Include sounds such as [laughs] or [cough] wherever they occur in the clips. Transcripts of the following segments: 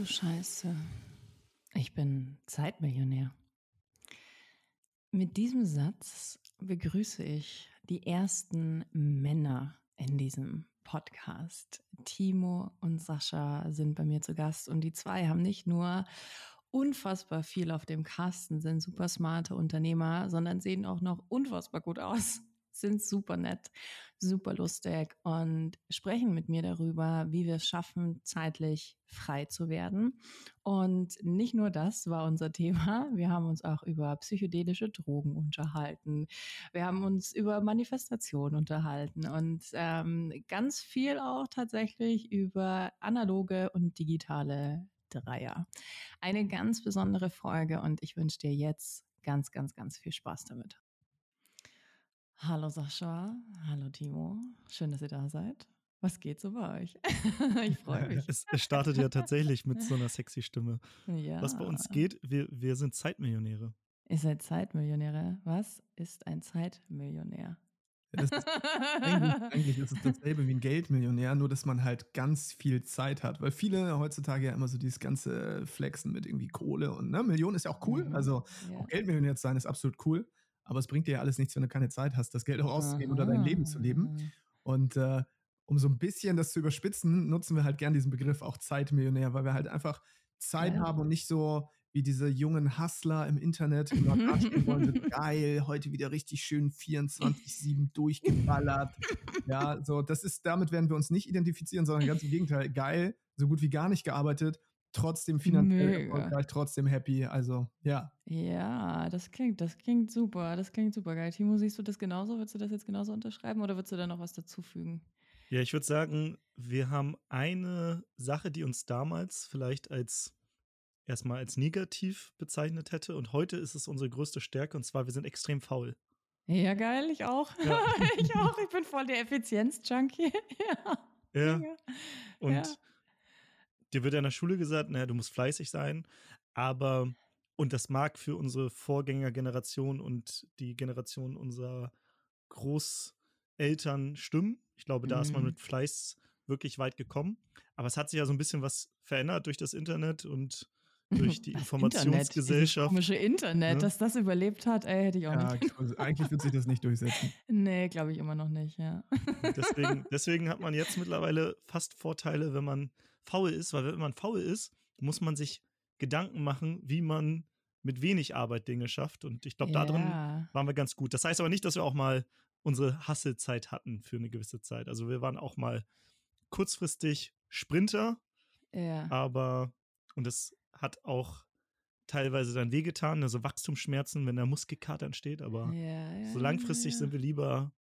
du Scheiße. Ich bin Zeitmillionär. Mit diesem Satz begrüße ich die ersten Männer in diesem Podcast. Timo und Sascha sind bei mir zu Gast und die zwei haben nicht nur unfassbar viel auf dem Kasten, sind super smarte Unternehmer, sondern sehen auch noch unfassbar gut aus sind super nett, super lustig und sprechen mit mir darüber, wie wir es schaffen, zeitlich frei zu werden. Und nicht nur das war unser Thema. Wir haben uns auch über psychedelische Drogen unterhalten. Wir haben uns über Manifestation unterhalten und ähm, ganz viel auch tatsächlich über analoge und digitale Dreier. Eine ganz besondere Folge und ich wünsche dir jetzt ganz, ganz, ganz viel Spaß damit. Hallo Sascha, hallo Timo, schön, dass ihr da seid. Was geht so bei euch? [laughs] ich freue [laughs] mich. Es, es, startet ja tatsächlich mit so einer sexy Stimme. Ja. Was bei uns geht, wir, wir sind Zeitmillionäre. Ihr seid Zeitmillionäre. Was ist ein Zeitmillionär? Ja, ist, eigentlich, eigentlich, ist es dasselbe wie ein Geldmillionär, nur dass man halt ganz viel Zeit hat. Weil viele heutzutage ja immer so dieses ganze Flexen mit irgendwie Kohle und ne, Millionen ist ja auch cool. Also ja. auch Geldmillionär zu sein ist absolut cool aber es bringt dir ja alles nichts, wenn du keine Zeit hast, das Geld auch auszugeben oder dein Leben zu leben. Und äh, um so ein bisschen das zu überspitzen, nutzen wir halt gern diesen Begriff auch Zeitmillionär, weil wir halt einfach Zeit ja. haben und nicht so wie diese jungen Hustler im Internet immer darstellen wollen, sind [laughs] geil, heute wieder richtig schön 24-7 [laughs] durchgeballert. Ja, so, das ist, damit werden wir uns nicht identifizieren, sondern ganz im Gegenteil, geil, so gut wie gar nicht gearbeitet, trotzdem finanziell erfolgreich, trotzdem happy. Also, ja. Ja, das klingt, das klingt super. Das klingt super geil. Timo, siehst du das genauso? Würdest du das jetzt genauso unterschreiben oder würdest du da noch was dazufügen? Ja, ich würde sagen, wir haben eine Sache, die uns damals vielleicht als erstmal als negativ bezeichnet hätte und heute ist es unsere größte Stärke und zwar wir sind extrem faul. Ja, geil, ich auch. Ja. [laughs] ich auch. Ich bin voll der Effizienz-Junkie. [laughs] ja. ja. Und ja dir wird ja in der Schule gesagt, naja, du musst fleißig sein, aber, und das mag für unsere Vorgängergeneration und die Generation unserer Großeltern stimmen. Ich glaube, da mhm. ist man mhm. mit Fleiß wirklich weit gekommen. Aber es hat sich ja so ein bisschen was verändert durch das Internet und durch die [laughs] Informationsgesellschaft. Internet, komische Internet, ne? dass das überlebt hat, ey, hätte ich auch ja, nicht. Also eigentlich wird sich das nicht durchsetzen. Nee, glaube ich immer noch nicht, ja. Deswegen, [laughs] deswegen hat man jetzt mittlerweile fast Vorteile, wenn man faul ist, weil wenn man faul ist, muss man sich Gedanken machen, wie man mit wenig Arbeit Dinge schafft. Und ich glaube, ja. darin waren wir ganz gut. Das heißt aber nicht, dass wir auch mal unsere Hasselzeit hatten für eine gewisse Zeit. Also wir waren auch mal kurzfristig Sprinter. Ja. Aber, und das hat auch teilweise dann wehgetan, also Wachstumsschmerzen, wenn der Muskelkater entsteht. Aber ja, ja, so langfristig sind wir lieber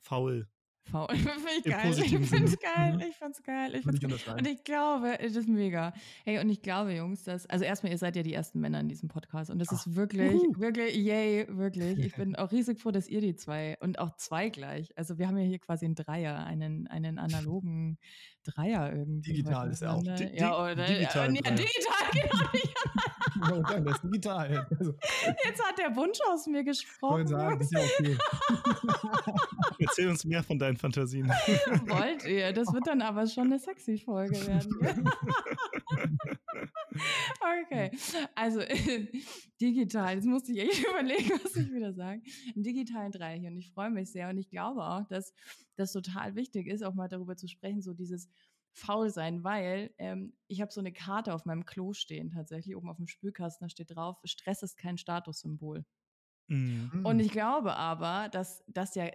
faul faul. [laughs] Finde ich geil. Ich finde es geil. Mhm. Ich find's geil. Ich find's geil. Und ich glaube, es ist mega. Hey, und ich glaube, Jungs, dass, also erstmal, ihr seid ja die ersten Männer in diesem Podcast. Und das ist wirklich, uh. wirklich, yay, wirklich. Ich [laughs] bin auch riesig froh, dass ihr die zwei und auch zwei gleich. Also wir haben ja hier quasi einen Dreier, einen, einen analogen Dreier irgendwie. Digital ist ja auch. Di ja, oder? Digital, ja, digital, [laughs] genau. ja, das ist digital. Also. Jetzt hat der Wunsch aus mir gesprochen. Ich sagen, das ist ja okay. Erzähl uns mehr von deinen Fantasien. [laughs] Wollt ihr? Das wird dann aber schon eine sexy Folge werden. [laughs] okay, also [laughs] digital. Jetzt musste ich echt überlegen, was ich wieder sage. Einen digitalen Dreieck und ich freue mich sehr und ich glaube auch, dass das total wichtig ist, auch mal darüber zu sprechen, so dieses faul sein, weil ähm, ich habe so eine Karte auf meinem Klo stehen, tatsächlich oben auf dem Spülkasten, da steht drauf, Stress ist kein Statussymbol. Mhm. Und ich glaube aber, dass das ja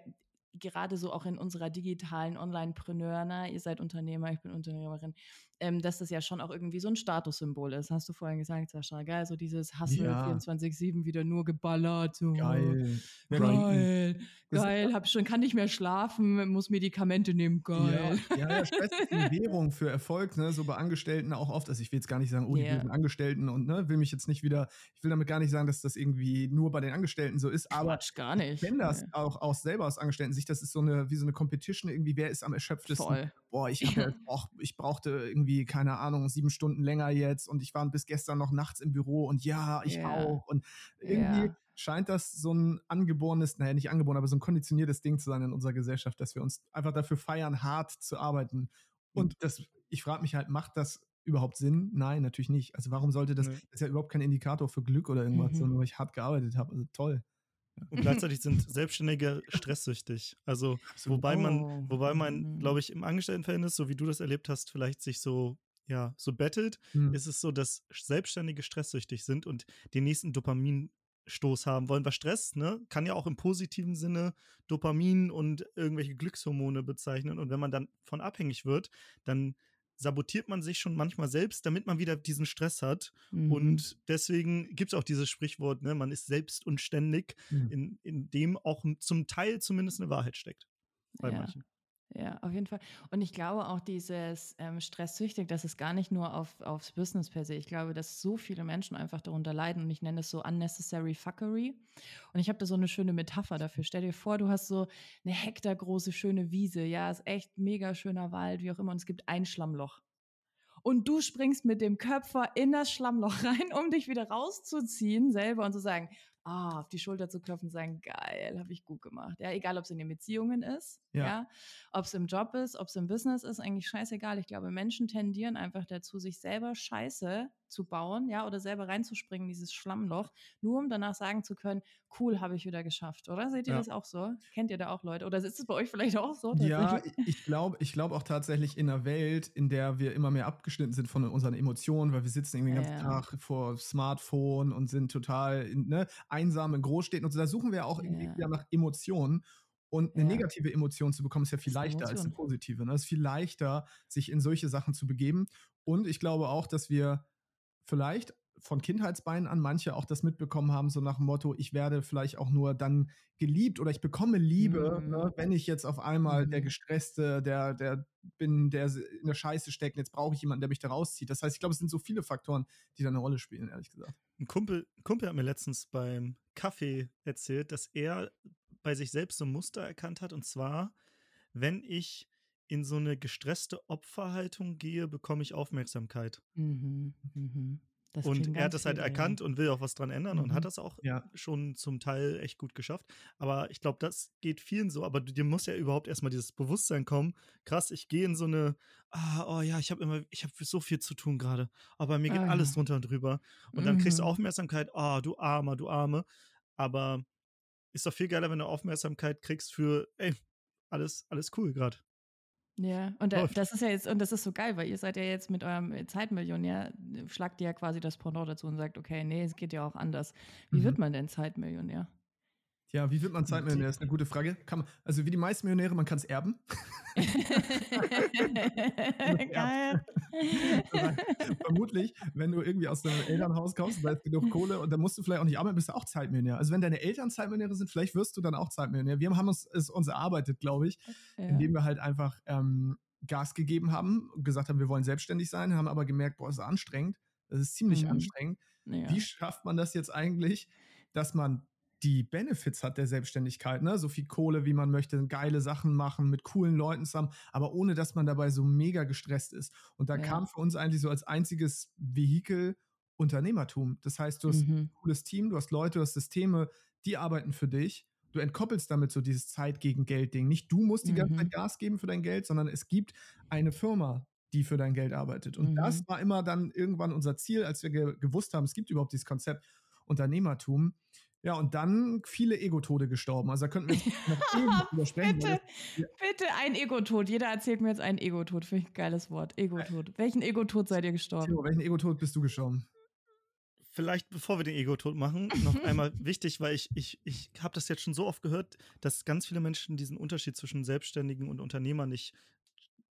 gerade so auch in unserer digitalen Online-Preneur, ne, ihr seid Unternehmer, ich bin Unternehmerin, ähm, dass das ja schon auch irgendwie so ein Statussymbol ist. Hast du vorhin gesagt, Sascha, geil, so dieses Hustle ja. 24-7 wieder nur geballert. So. Geil. Geil. Geil, hab schon, kann nicht mehr schlafen, muss Medikamente nehmen, geil. Ja, ja, ja Stress ist eine [laughs] Währung für Erfolg, ne, so bei Angestellten auch oft. Also ich will jetzt gar nicht sagen, oh, die yeah. Angestellten und ne, will mich jetzt nicht wieder, ich will damit gar nicht sagen, dass das irgendwie nur bei den Angestellten so ist, aber Quatsch, gar nicht. ich kenne das nee. auch, auch selber aus Angestellten-Sicht, das ist so eine, wie so eine Competition irgendwie, wer ist am erschöpftesten. Voll. Boah, ich, ja, ich brauchte irgendwie, keine Ahnung, sieben Stunden länger jetzt und ich war bis gestern noch nachts im Büro und ja, ich yeah. auch. Und irgendwie yeah scheint das so ein angeborenes, naja, nicht angeboren, aber so ein konditioniertes Ding zu sein in unserer Gesellschaft, dass wir uns einfach dafür feiern, hart zu arbeiten. Und das, ich frage mich halt, macht das überhaupt Sinn? Nein, natürlich nicht. Also warum sollte das, nee. das ist ja überhaupt kein Indikator für Glück oder irgendwas, mhm. sondern weil ich hart gearbeitet habe. Also toll. Und [laughs] gleichzeitig sind Selbstständige stresssüchtig. Also, wobei man, oh. wobei man, mhm. glaube ich, im Angestelltenverhältnis, so wie du das erlebt hast, vielleicht sich so, ja, so bettelt, mhm. ist es so, dass Selbstständige stresssüchtig sind und den nächsten Dopaminstoß haben wollen. Weil Stress, ne, kann ja auch im positiven Sinne Dopamin und irgendwelche Glückshormone bezeichnen. Und wenn man dann von abhängig wird, dann sabotiert man sich schon manchmal selbst, damit man wieder diesen Stress hat. Mhm. Und deswegen gibt es auch dieses Sprichwort, ne, man ist selbst und ständig, mhm. in, in dem auch zum Teil zumindest eine Wahrheit steckt. Bei ja. manchen. Ja, auf jeden Fall. Und ich glaube auch dieses ähm, Stresssüchtig, das ist gar nicht nur auf, aufs Business per se. Ich glaube, dass so viele Menschen einfach darunter leiden und ich nenne es so unnecessary fuckery. Und ich habe da so eine schöne Metapher dafür. Stell dir vor, du hast so eine hektargroße schöne Wiese. Ja, ist echt mega schöner Wald, wie auch immer. Und es gibt ein Schlammloch. Und du springst mit dem Köpfer in das Schlammloch [laughs] rein, um dich wieder rauszuziehen selber und zu sagen, ah, auf die Schulter zu klopfen und sagen, geil, habe ich gut gemacht. Ja, egal, ob es in den Beziehungen ist, ja, ja ob es im Job ist, ob es im Business ist, eigentlich scheißegal. Ich glaube, Menschen tendieren einfach dazu, sich selber Scheiße zu bauen, ja, oder selber reinzuspringen in dieses Schlammloch, nur um danach sagen zu können, cool, habe ich wieder geschafft, oder? Seht ihr ja. das auch so? Kennt ihr da auch Leute? Oder ist es bei euch vielleicht auch so? Ja, ich glaube ich glaube auch tatsächlich in einer Welt, in der wir immer mehr abgeschnitten sind von unseren Emotionen, weil wir sitzen irgendwie den ganzen ja. Tag vor Smartphone und sind total ne, einsam in Großstädten und so, da suchen wir auch irgendwie ja. nach Emotionen. Und eine ja. negative Emotion zu bekommen, ist ja viel ist leichter als eine positive. Ne? Es ist viel leichter, sich in solche Sachen zu begeben. Und ich glaube auch, dass wir vielleicht von Kindheitsbeinen an manche auch das mitbekommen haben, so nach dem Motto, ich werde vielleicht auch nur dann geliebt oder ich bekomme Liebe, mhm. ne, wenn ich jetzt auf einmal mhm. der Gestresste, der, der bin, der in der Scheiße steckt, jetzt brauche ich jemanden, der mich da rauszieht. Das heißt, ich glaube, es sind so viele Faktoren, die da eine Rolle spielen, ehrlich gesagt. Ein Kumpel, ein Kumpel hat mir letztens beim Kaffee erzählt, dass er bei sich selbst so ein Muster erkannt hat, und zwar, wenn ich in so eine gestresste Opferhaltung gehe, bekomme ich Aufmerksamkeit. Mhm, mhm. und er hat das halt viel, erkannt ja. und will auch was dran ändern mhm. und hat mhm. das auch ja. schon zum Teil echt gut geschafft. Aber ich glaube, das geht vielen so. Aber dir muss ja überhaupt erstmal dieses Bewusstsein kommen. Krass, ich gehe in so eine, ah, oh ja, ich habe immer, ich habe so viel zu tun gerade. Aber mir geht ah, alles drunter und drüber. Und dann kriegst du mhm. Aufmerksamkeit, oh, du Armer, du Arme. Aber ist doch viel geiler, wenn du Aufmerksamkeit kriegst für, ey, alles, alles cool gerade. Ja, und da, das ist ja jetzt, und das ist so geil, weil ihr seid ja jetzt mit eurem Zeitmillionär, schlagt ihr ja quasi das Pendant dazu und sagt, okay, nee, es geht ja auch anders. Wie mhm. wird man denn Zeitmillionär? Ja, wie wird man Zeitmillionär? Das ist eine gute Frage. Man, also wie die meisten Millionäre, man kann es [laughs] erben. Geil. Vermutlich, wenn du irgendwie aus deinem Elternhaus kommst, da ist genug Kohle und dann musst du vielleicht auch nicht arbeiten, bist du auch Zeitmillionär. Also wenn deine Eltern Zeitmillionäre sind, vielleicht wirst du dann auch Zeitmillionär. Wir haben uns, es uns erarbeitet, glaube ich, ja. indem wir halt einfach ähm, Gas gegeben haben, gesagt haben, wir wollen selbstständig sein, haben aber gemerkt, boah, ist anstrengend. Das ist ziemlich mhm. anstrengend. Ja. Wie schafft man das jetzt eigentlich, dass man die Benefits hat der Selbstständigkeit, ne? So viel Kohle, wie man möchte, geile Sachen machen, mit coolen Leuten zusammen, aber ohne dass man dabei so mega gestresst ist. Und da ja. kam für uns eigentlich so als einziges Vehikel Unternehmertum. Das heißt, du hast mhm. ein cooles Team, du hast Leute, du hast Systeme, die arbeiten für dich. Du entkoppelst damit so dieses Zeit gegen Geld Ding. Nicht du musst die ganze Zeit mhm. Gas geben für dein Geld, sondern es gibt eine Firma, die für dein Geld arbeitet. Und mhm. das war immer dann irgendwann unser Ziel, als wir ge gewusst haben, es gibt überhaupt dieses Konzept Unternehmertum. Ja, und dann viele Ego-Tode gestorben. Also da könnten wir [laughs] noch ewig drüber sprechen. bitte, ja. bitte ein Ego-Tod. Jeder erzählt mir jetzt einen Ego-Tod. Finde ich ein geiles Wort. Ego-Tod. Welchen Ego-Tod seid ihr gestorben? Timo, welchen Ego-Tod bist du gestorben? Vielleicht, bevor wir den Ego-Tod machen, noch [laughs] einmal wichtig, weil ich, ich, ich habe das jetzt schon so oft gehört, dass ganz viele Menschen diesen Unterschied zwischen Selbstständigen und Unternehmer nicht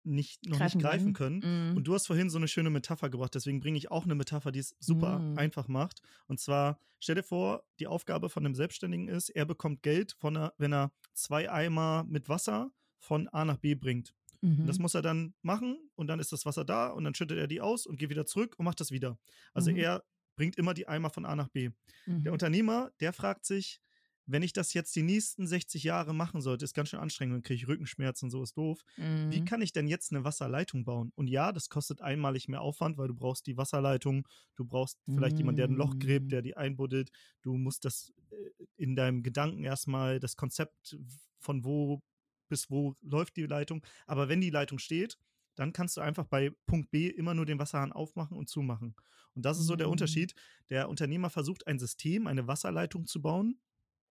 nicht, noch greifen nicht greifen können. können. Mm. Und du hast vorhin so eine schöne Metapher gebracht, deswegen bringe ich auch eine Metapher, die es super mm. einfach macht. Und zwar, stell dir vor, die Aufgabe von einem Selbstständigen ist, er bekommt Geld, von einer, wenn er zwei Eimer mit Wasser von A nach B bringt. Mhm. Das muss er dann machen und dann ist das Wasser da und dann schüttet er die aus und geht wieder zurück und macht das wieder. Also mhm. er bringt immer die Eimer von A nach B. Mhm. Der Unternehmer, der fragt sich, wenn ich das jetzt die nächsten 60 Jahre machen sollte, ist ganz schön anstrengend, dann kriege ich Rückenschmerzen und so ist doof. Mhm. Wie kann ich denn jetzt eine Wasserleitung bauen? Und ja, das kostet einmalig mehr Aufwand, weil du brauchst die Wasserleitung, du brauchst vielleicht mhm. jemanden, der ein Loch gräbt, der die einbuddelt. Du musst das äh, in deinem Gedanken erstmal das Konzept von wo bis wo läuft die Leitung. Aber wenn die Leitung steht, dann kannst du einfach bei Punkt B immer nur den Wasserhahn aufmachen und zumachen. Und das ist so der Mhm. Unterschied. Der Unternehmer versucht ein System, eine Wasserleitung zu bauen,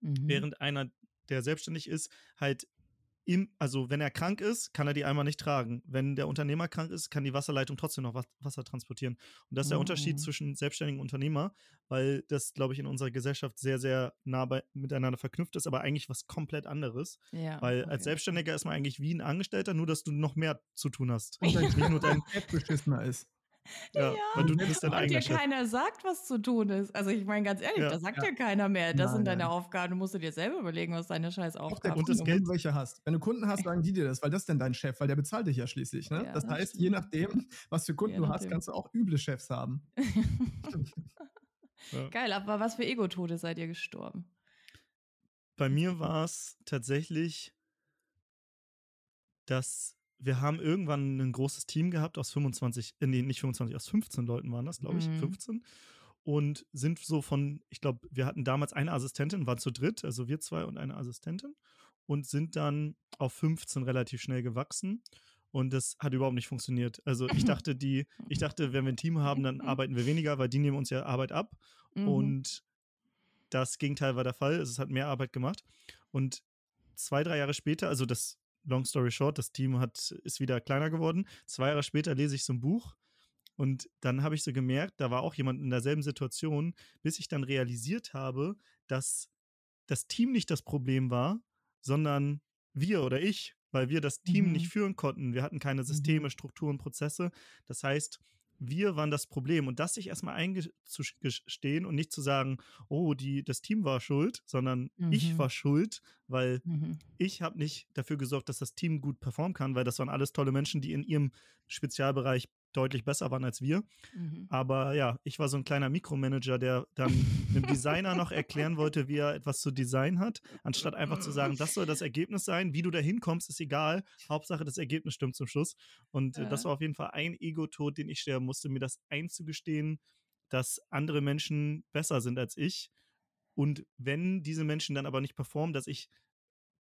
Mhm. während einer, der selbstständig ist, halt im, also wenn er krank ist, kann er die einmal nicht tragen. Wenn der Unternehmer krank ist, kann die Wasserleitung trotzdem noch Was- Wasser transportieren. Und das ist der Unterschied Oh. zwischen selbstständigen Unternehmer, weil das, glaube ich, in unserer Gesellschaft sehr, sehr nah bei, miteinander verknüpft ist, aber eigentlich was komplett anderes. ja, Weil auf als Selbstständiger ist man eigentlich wie ein Angestellter, nur dass du noch mehr zu tun hast. [laughs] Und dein Nicht nur dein, Chef beschissener ist. Ja, weil du bist dein Und dir Chef. keiner sagt, was zu tun ist. Also ich meine ganz ehrlich, Ja. da sagt Ja. dir keiner mehr. Das Nein, sind deine nein. Aufgaben. Du musst dir selber überlegen, was deine scheiß Auch der Aufgaben Und das Geld- wenn du welche hast. Wenn du Kunden hast, sagen die dir das, weil das ist denn dein Chef, weil der bezahlt dich ja schließlich. Ne? Ja, das das heißt, stimmt. je nachdem, was für Kunden Je du hast, nachdem. kannst du auch üble Chefs haben. [laughs] Ja. Geil, aber was für Ego-Tode seid ihr gestorben? Bei mir war es tatsächlich, dass wir haben irgendwann ein großes Team gehabt aus 25, äh, nee, nicht 25, aus 15 Leuten waren das, glaube ich, Mhm. 15. Und sind so von, ich glaube, wir hatten damals eine Assistentin, waren zu dritt, also wir zwei und eine Assistentin. Und sind dann auf 15 relativ schnell gewachsen. Und das hat überhaupt nicht funktioniert. Also ich [laughs] dachte, die, ich dachte, wenn wir ein Team haben, dann [laughs] arbeiten wir weniger, weil die nehmen uns ja Arbeit ab. Mhm. Und das Gegenteil war der Fall. Also es hat mehr Arbeit gemacht. Und zwei, drei Jahre später, also das Long Story Short, das Team hat, ist wieder kleiner geworden. Zwei Jahre später lese ich so ein Buch und dann habe ich so gemerkt, da war auch jemand in derselben Situation, bis ich dann realisiert habe, dass das Team nicht das Problem war, sondern wir oder ich, weil wir das Team Mhm. nicht führen konnten. Wir hatten keine Systeme, Strukturen, Prozesse. Das heißt, wir waren das Problem. Und das sich erstmal eingestehen und nicht zu sagen, oh, die, das Team war schuld, sondern ich Mhm. war schuld, weil Mhm. ich habe nicht dafür gesorgt, dass das Team gut performen kann, weil das waren alles tolle Menschen, die in ihrem Spezialbereich deutlich besser waren als wir. Mhm. Aber ja, ich war so ein kleiner Mikromanager, der dann einem [laughs] Designer noch erklären wollte, wie er etwas zu designen hat, anstatt einfach zu sagen, das soll das Ergebnis sein. Wie du da hinkommst, ist egal. Hauptsache, das Ergebnis stimmt zum Schluss. Und äh, das war auf jeden Fall ein Ego-Tod, den ich sterben musste, mir das einzugestehen, dass andere Menschen besser sind als ich. Und wenn diese Menschen dann aber nicht performen, dass ich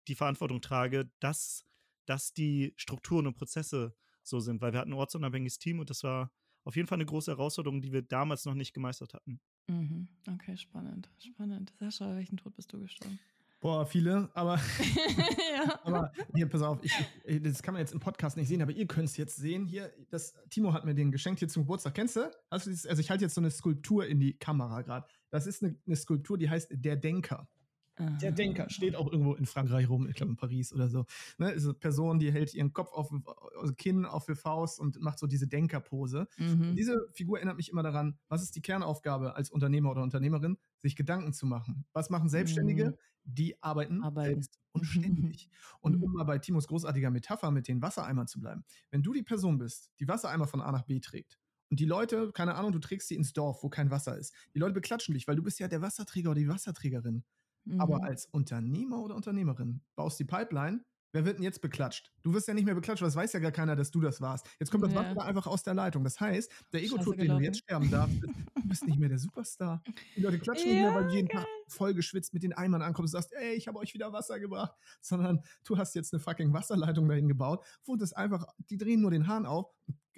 die Verantwortung trage, dass, dass die Strukturen und Prozesse so sind, weil wir hatten ein ortsunabhängiges Team und das war auf jeden Fall eine große Herausforderung, die wir damals noch nicht gemeistert hatten. Mhm. Okay, spannend. Spannend. Sascha, welchen Tod bist du gestorben? Boah, viele, aber, ja. [laughs] [laughs] aber hier, pass auf, ich, das kann man jetzt im Podcast nicht sehen, aber ihr könnt es jetzt sehen. Hier, das, Timo hat mir den geschenkt hier zum Geburtstag. Kennst du? Hast du dieses, also ich halte jetzt so eine Skulptur in die Kamera gerade. Das ist eine, eine Skulptur, die heißt Der Denker. Der Aha. Denker steht auch irgendwo in Frankreich rum, ich glaube in Paris oder so. Ne, ist eine Person, die hält ihren Kopf auf, also Kinn auf die Faust und macht so diese Denkerpose. Mhm. Diese Figur erinnert mich immer daran, was ist die Kernaufgabe als Unternehmer oder Unternehmerin, sich Gedanken zu machen. Was machen Selbstständige? Mhm. Die arbeiten, Arbeiten. selbst und [laughs] ständig. Und Mhm. um mal bei Timos großartiger Metapher mit den Wassereimern zu bleiben. Wenn du die Person bist, die Wassereimer von A nach B trägt, und die Leute, keine Ahnung, du trägst sie ins Dorf, wo kein Wasser ist. Die Leute beklatschen dich, weil du bist ja der Wasserträger oder die Wasserträgerin. Aber Mhm. als Unternehmer oder Unternehmerin baust die Pipeline, wer wird denn jetzt beklatscht? Du wirst ja nicht mehr beklatscht, weil es weiß ja gar keiner, dass du das warst. Jetzt kommt das Ja. Wasser einfach aus der Leitung. Das heißt, der Ego-Tod, den du jetzt sterben darfst, [laughs] du bist nicht mehr der Superstar. Die Leute klatschen nicht mehr, Ja, weil du jeden Tag voll geschwitzt mit den Eimern ankommst und sagst, ey, ich habe euch wieder Wasser gebracht. Sondern du hast jetzt eine fucking Wasserleitung dahin gebaut, wo das einfach, die drehen nur den Hahn auf.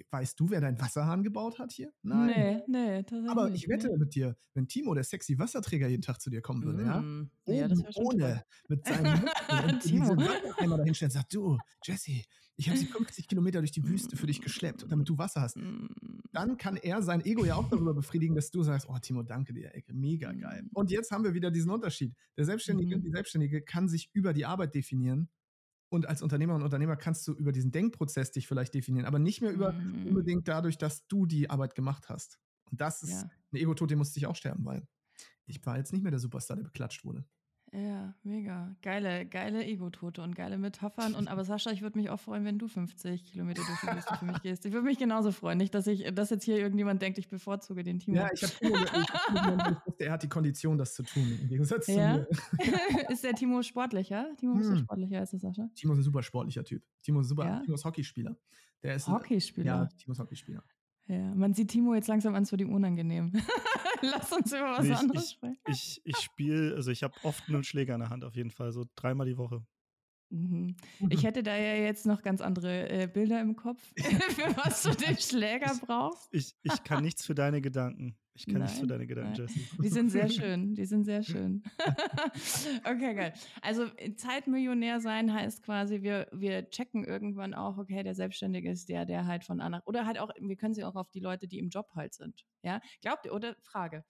Weißt du, wer deinen Wasserhahn gebaut hat hier? Nee, nee, tatsächlich. Aber ich wette mit dir, wenn Timo, der sexy Wasserträger, jeden Tag zu dir kommen würde, ja? Mm. Ja, das wäre schon ohne toll. mit seinem [laughs] Timo. Wassereimer dahinstellen und sagt, du, Jesse, ich habe sie [laughs] 50 Kilometer durch die Wüste für dich geschleppt, damit du Wasser hast. Mm. Dann kann er sein Ego ja auch darüber befriedigen, dass du sagst, oh Timo, danke dir, ey, mega geil. Mhm. Und jetzt haben wir wieder diesen Unterschied. Der Selbstständige, Mhm. die Selbstständige kann sich über die Arbeit definieren. Und als Unternehmer und Unternehmer kannst du über diesen Denkprozess dich vielleicht definieren, aber nicht mehr über Mhm. unbedingt dadurch, dass du die Arbeit gemacht hast. Und das ist Ja. ein Ego-Tod, den musste ich auch sterben, weil ich war jetzt nicht mehr der Superstar, der beklatscht wurde. Ja, mega. Geile, geile Ego-Tote und geile Metaphern. Und aber Sascha, ich würde mich auch freuen, wenn du 50 Kilometer durch die Wüste für mich gehst. Ich würde mich genauso freuen. Nicht, dass ich, dass jetzt hier irgendjemand denkt, ich bevorzuge den Timo. Ja, ich habe Timo, er hat die Kondition, das zu tun, im Gegensatz Ja? zu mir. [laughs] ist der Timo sportlicher? Timo ist der Hm. sportlicher als der Sascha. Timo ist ein super sportlicher Typ. Timo ist super, Ja? Timo ist Hockeyspieler. Der ist Hockeyspieler. Ja, Timo ist Hockeyspieler. Ja, man sieht Timo jetzt langsam an, es wird ihm unangenehm. [laughs] Lass uns über was Nee, ich- anderes sprechen. Ich, ich spiele, also ich habe oft einen Schläger in der Hand auf jeden Fall, so dreimal die Woche. Mhm. Ich hätte da ja jetzt noch ganz andere äh, Bilder im Kopf, [laughs] [laughs] für was du den Schläger brauchst. Ich, ich kann nichts für deine Gedanken. Ich kann nein, nichts für deine Gedanken, nein. Jesse. Die sind sehr [laughs] schön. Die sind sehr schön. [laughs] okay, geil. Also äh, Zeitmillionär sein heißt quasi, wir, wir checken irgendwann auch, okay, der Selbstständige ist der, der halt von Anna. Oder halt auch, wir können sie auch auf die Leute, die im Job halt sind. Ja, glaubt ihr, oder Frage,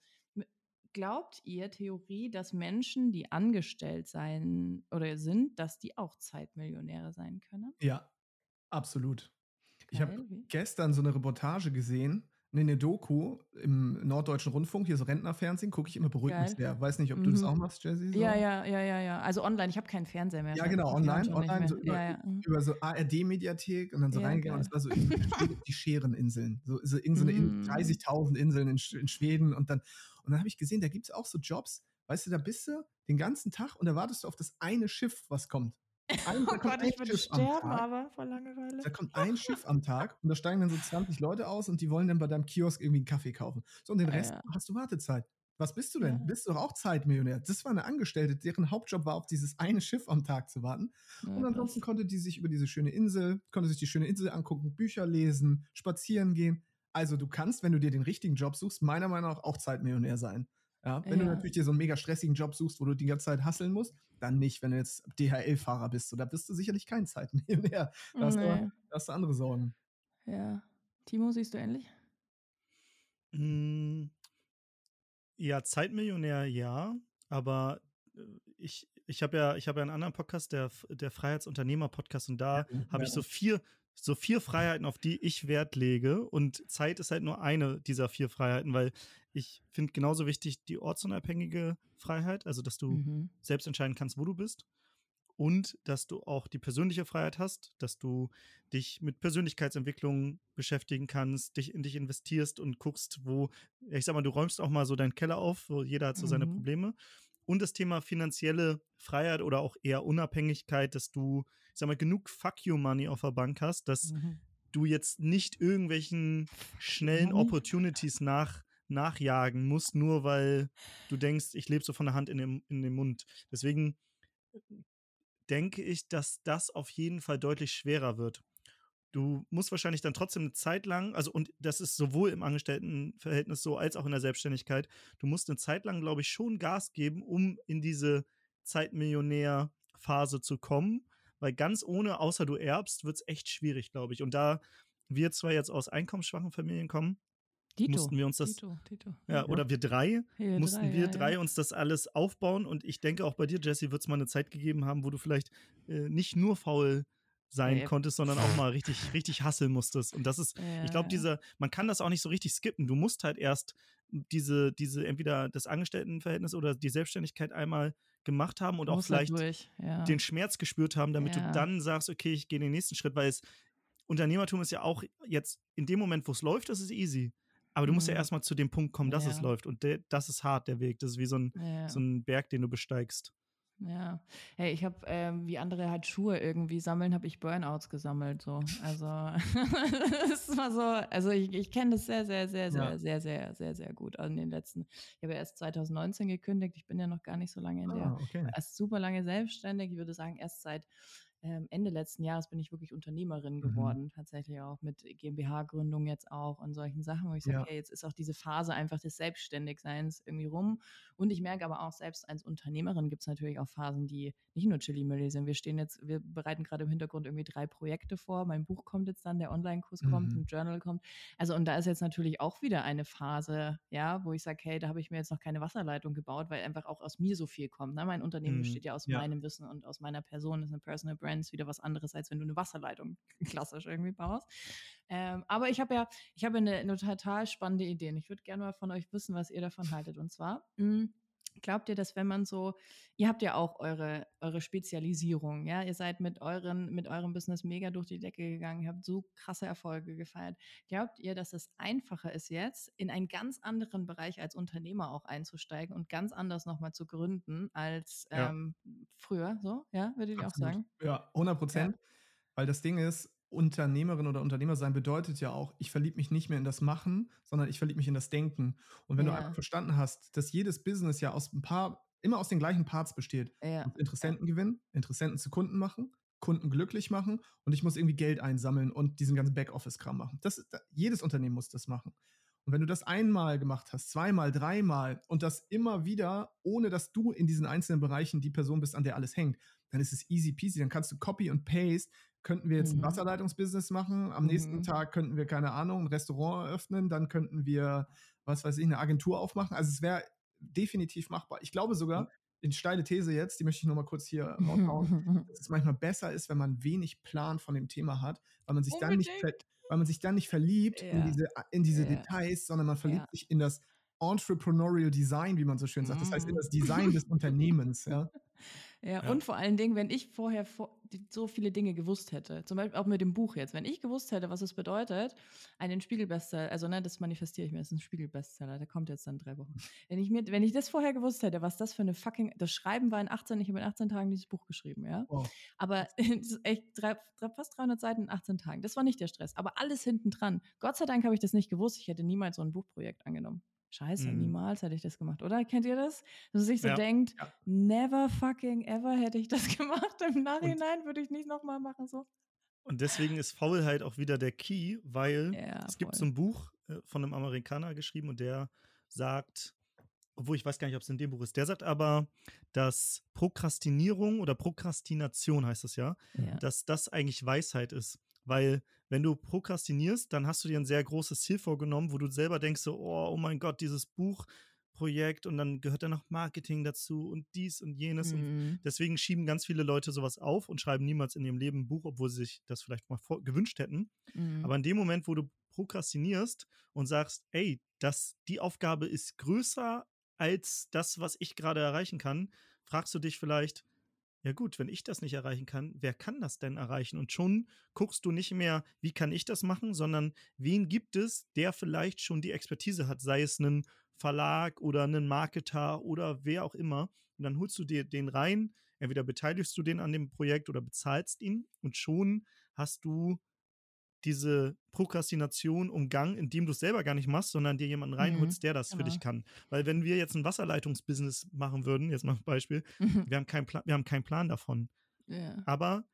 Glaubt ihr Theorie, dass Menschen, die angestellt sein oder sind, dass die auch Zeitmillionäre sein können? Ja, absolut. Geil, ich habe gestern so eine Reportage gesehen, eine Doku im Norddeutschen Rundfunk, hier so Rentnerfernsehen, gucke ich immer beruhigungsleer. Weiß nicht, ob du das mhm. auch machst, Jessie? So? Ja, ja, ja, ja, ja. Also online, ich habe keinen Fernseher mehr. Ja, genau, online, online, so über, ja, ja. Mhm. über so ARD-Mediathek und dann so ja, reingehen und es war so die Schereninseln. So, so, in so eine mm. 30.000 Inseln in, in, Schweden und dann, und dann habe ich gesehen, da gibt es auch so Jobs, weißt du, da bist du den ganzen Tag und da wartest du auf das eine Schiff, was kommt. [laughs] Ein, oh Gott, ich würde sterben, aber vor Langeweile. Da kommt ein Schiff [laughs] am Tag und da steigen dann so 20 Leute aus und die wollen dann bei deinem Kiosk irgendwie einen Kaffee kaufen. So, und den Rest ja. hast du Wartezeit. Was bist du denn? Ja. Bist du doch auch Zeitmillionär? Das war eine Angestellte, deren Hauptjob war, auf dieses eine Schiff am Tag zu warten. Ja, und ansonsten konnte die sich über diese schöne Insel, konnte sich die schöne Insel angucken, Bücher lesen, spazieren gehen. Also du kannst, wenn du dir den richtigen Job suchst, meiner Meinung nach auch Zeitmillionär sein. Ja, wenn ja. du natürlich dir so einen mega stressigen Job suchst, wo du die ganze Zeit hasseln musst, dann nicht. Wenn du jetzt DHL-Fahrer bist, so, da bist du sicherlich kein Zeitmillionär. [laughs] Da, hast, nee. du, da hast du andere Sorgen. Ja. Timo, siehst du ähnlich? Hm, ja, Zeitmillionär ja, aber äh, ich, ich habe ja, hab ja einen anderen Podcast, der, der Freiheitsunternehmer-Podcast, und da ja, habe ich so vier, so vier Freiheiten, auf die ich Wert lege. Und Zeit ist halt nur eine dieser vier Freiheiten, weil ich finde genauso wichtig die ortsunabhängige Freiheit, also dass du mhm. selbst entscheiden kannst, wo du bist. Und dass du auch die persönliche Freiheit hast, dass du dich mit Persönlichkeitsentwicklung beschäftigen kannst, dich in dich investierst und guckst, wo, ich sag mal, du räumst auch mal so deinen Keller auf, wo jeder hat so mhm. seine Probleme. Und das Thema finanzielle Freiheit oder auch eher Unabhängigkeit, dass du, ich sag mal, genug Fuck you Money auf der Bank hast, dass mhm. du jetzt nicht irgendwelchen schnellen Opportunities nach nachjagen musst, nur weil du denkst, ich lebe so von der Hand in dem, in dem Mund. Deswegen denke ich, dass das auf jeden Fall deutlich schwerer wird. Du musst wahrscheinlich dann trotzdem eine Zeit lang, also und das ist sowohl im Angestelltenverhältnis so als auch in der Selbstständigkeit, du musst eine Zeit lang, glaube ich, schon Gas geben, um in diese Zeitmillionär-Phase zu kommen, weil ganz ohne, außer du erbst, wird es echt schwierig, glaube ich. Und da wir zwar jetzt aus einkommensschwachen Familien kommen, Tito, mussten wir uns das, Tito, Tito. Ja, oder wir drei, wir mussten drei, wir ja, drei ja. uns das alles aufbauen. Und ich denke auch bei dir, Jesse, wird es mal eine Zeit gegeben haben, wo du vielleicht äh, nicht nur faul sein ja, konntest, sondern auch mal richtig, [laughs] richtig hasseln musstest. Und das ist, ich glaube, dieser, man kann das auch nicht so richtig skippen. Du musst halt erst diese, diese, entweder das Angestelltenverhältnis oder die Selbstständigkeit einmal gemacht haben und auch vielleicht durch, den Schmerz gespürt haben, damit du dann sagst, okay, ich gehe den nächsten Schritt, weil es Unternehmertum ist ja auch jetzt in dem Moment, wo es läuft, das ist easy. Aber du musst ja mhm. erstmal zu dem Punkt kommen, dass ja. es läuft. Und der, das ist hart, der Weg. Das ist wie so ein, ja. so ein Berg, den du besteigst. Ja, hey, ich habe, ähm, wie andere halt Schuhe irgendwie sammeln, habe ich Burnouts gesammelt. So, also [laughs] das war so, also ich, ich kenne das sehr, sehr, sehr, sehr, ja. sehr, sehr, sehr, sehr gut. Also in den letzten, ich habe ja erst 2019 gekündigt. Ich bin ja noch gar nicht so lange in der, ah, okay. erst super lange selbstständig. Ich würde sagen erst seit ähm, Ende letzten Jahres bin ich wirklich Unternehmerin mhm. geworden, mhm. tatsächlich auch mit GmbH-Gründung jetzt auch und solchen Sachen, wo ich sage, ja. okay, jetzt ist auch diese Phase einfach des Selbstständigseins irgendwie rum. Und ich merke aber auch, selbst als Unternehmerin gibt es natürlich auch Phasen, die nicht nur Chili Milli sind. Wir stehen jetzt, wir bereiten gerade im Hintergrund irgendwie drei Projekte vor. Mein Buch kommt jetzt dann, der Online-Kurs mhm. kommt, ein Journal kommt. Also, und da ist jetzt natürlich auch wieder eine Phase, ja, wo ich sage, hey, da habe ich mir jetzt noch keine Wasserleitung gebaut, weil einfach auch aus mir so viel kommt. Ne? Mein Unternehmen mhm. besteht ja aus ja. meinem Wissen und aus meiner Person, das ist eine Personal Brand Brands wieder was anderes, als wenn du eine Wasserleitung [laughs] klassisch irgendwie baust. Ähm, aber ich habe ja, ich habe eine, eine, total spannende Idee. Und ich würde gerne mal von euch wissen, was ihr davon haltet. Und zwar, mh, hm, Glaubt ihr, dass wenn man so, ihr habt ja auch eure, eure Spezialisierung, ja, ihr seid mit euren, mit eurem Business mega durch die Decke gegangen, ihr habt so krasse Erfolge gefeiert. Glaubt ihr, dass es einfacher ist jetzt, in einen ganz anderen Bereich als Unternehmer auch einzusteigen und ganz anders nochmal zu gründen als ja. ähm, früher, so, ja, würdet ihr auch sagen? Ja, 100 Prozent. Ja. Weil das Ding ist, Unternehmerin oder Unternehmer sein bedeutet ja auch, ich verliebe mich nicht mehr in das Machen, sondern ich verliebe mich in das Denken. Und wenn ja. du einfach verstanden hast, dass jedes Business ja aus ein paar immer aus den gleichen Parts besteht. Ja. Interessenten gewinnen, Interessenten zu Kunden machen, Kunden glücklich machen und ich muss irgendwie Geld einsammeln und diesen ganzen Backoffice-Kram machen. Das ist, jedes Unternehmen muss das machen. Und wenn du das einmal gemacht hast, zweimal, dreimal und das immer wieder, ohne dass du in diesen einzelnen Bereichen die Person bist, an der alles hängt, dann ist es easy peasy. Dann kannst du Copy und Paste. Könnten wir jetzt Mhm. ein Wasserleitungsbusiness machen, am nächsten Mhm. Tag könnten wir, keine Ahnung, ein Restaurant eröffnen, dann könnten wir, was weiß ich, eine Agentur aufmachen. Also es wäre definitiv machbar. Ich glaube sogar, in steile These jetzt, die möchte ich nur mal kurz hier [laughs] raushauen, dass es manchmal besser ist, wenn man wenig Plan von dem Thema hat, weil man sich dann nicht, weil man sich dann nicht verliebt in Ja. diese, in diese Ja. Details, sondern man verliebt Ja. sich in das Entrepreneurial Design, wie man so schön sagt. Das heißt, in Mhm. das Design des [laughs] Unternehmens, ja. Ja, Ja. und vor allen Dingen, wenn ich vorher so viele Dinge gewusst hätte, zum Beispiel auch mit dem Buch jetzt, wenn ich gewusst hätte, was es bedeutet, einen Spiegelbestseller, also ne, das manifestiere ich mir, das ist ein Spiegelbestseller, der kommt jetzt dann in drei Wochen. Wenn ich mir, wenn ich das vorher gewusst hätte, was das für eine fucking, das Schreiben war in 18, ich habe in 18 Tagen dieses Buch geschrieben, ja. Wow. Aber [laughs] echt drei, fast 300 Seiten in 18 Tagen. Das war nicht der Stress. Aber alles hinten dran. Gott sei Dank habe ich das nicht gewusst. Ich hätte niemals so ein Buchprojekt angenommen. Scheiße, Mhm. niemals hätte ich das gemacht, oder? Kennt ihr das? Dass man sich so Ja. denkt, Ja. never fucking ever hätte ich das [laughs] gemacht. Im Nachhinein würde ich nicht nochmal machen. So. Und deswegen ist Faulheit auch wieder der Key, weil Ja, es gibt so ein Buch äh, von einem Amerikaner geschrieben und der sagt, obwohl ich weiß gar nicht, ob es in dem Buch ist, der sagt aber, dass Prokrastinierung oder Prokrastination heißt es Ja. dass das eigentlich Weisheit ist. Weil wenn du prokrastinierst, dann hast du dir ein sehr großes Ziel vorgenommen, wo du selber denkst, so, oh, oh mein Gott, dieses Buchprojekt und dann gehört da noch Marketing dazu und dies und jenes. Und Mhm. deswegen schieben ganz viele Leute sowas auf und schreiben niemals in ihrem Leben ein Buch, obwohl sie sich das vielleicht mal gewünscht hätten. Mhm. Aber in dem Moment, wo du prokrastinierst und sagst, ey, das, die Aufgabe ist größer als das, was ich gerade erreichen kann, fragst du dich vielleicht, ja gut, wenn ich das nicht erreichen kann, wer kann das denn erreichen? Und schon guckst du nicht mehr, wie kann ich das machen, sondern wen gibt es, der vielleicht schon die Expertise hat, sei es ein Verlag oder ein Marketer oder wer auch immer. Und dann holst du dir den rein, entweder beteiligst du den an dem Projekt oder bezahlst ihn und schon hast du diese Prokrastination umgangen, indem du es selber gar nicht machst, sondern dir jemanden reinholst, der das für dich genau. kann. Weil wenn wir jetzt ein Wasserleitungsbusiness machen würden, jetzt mal ein Beispiel, wir haben keinen Plan, wir haben keinen Plan davon. ja. Aber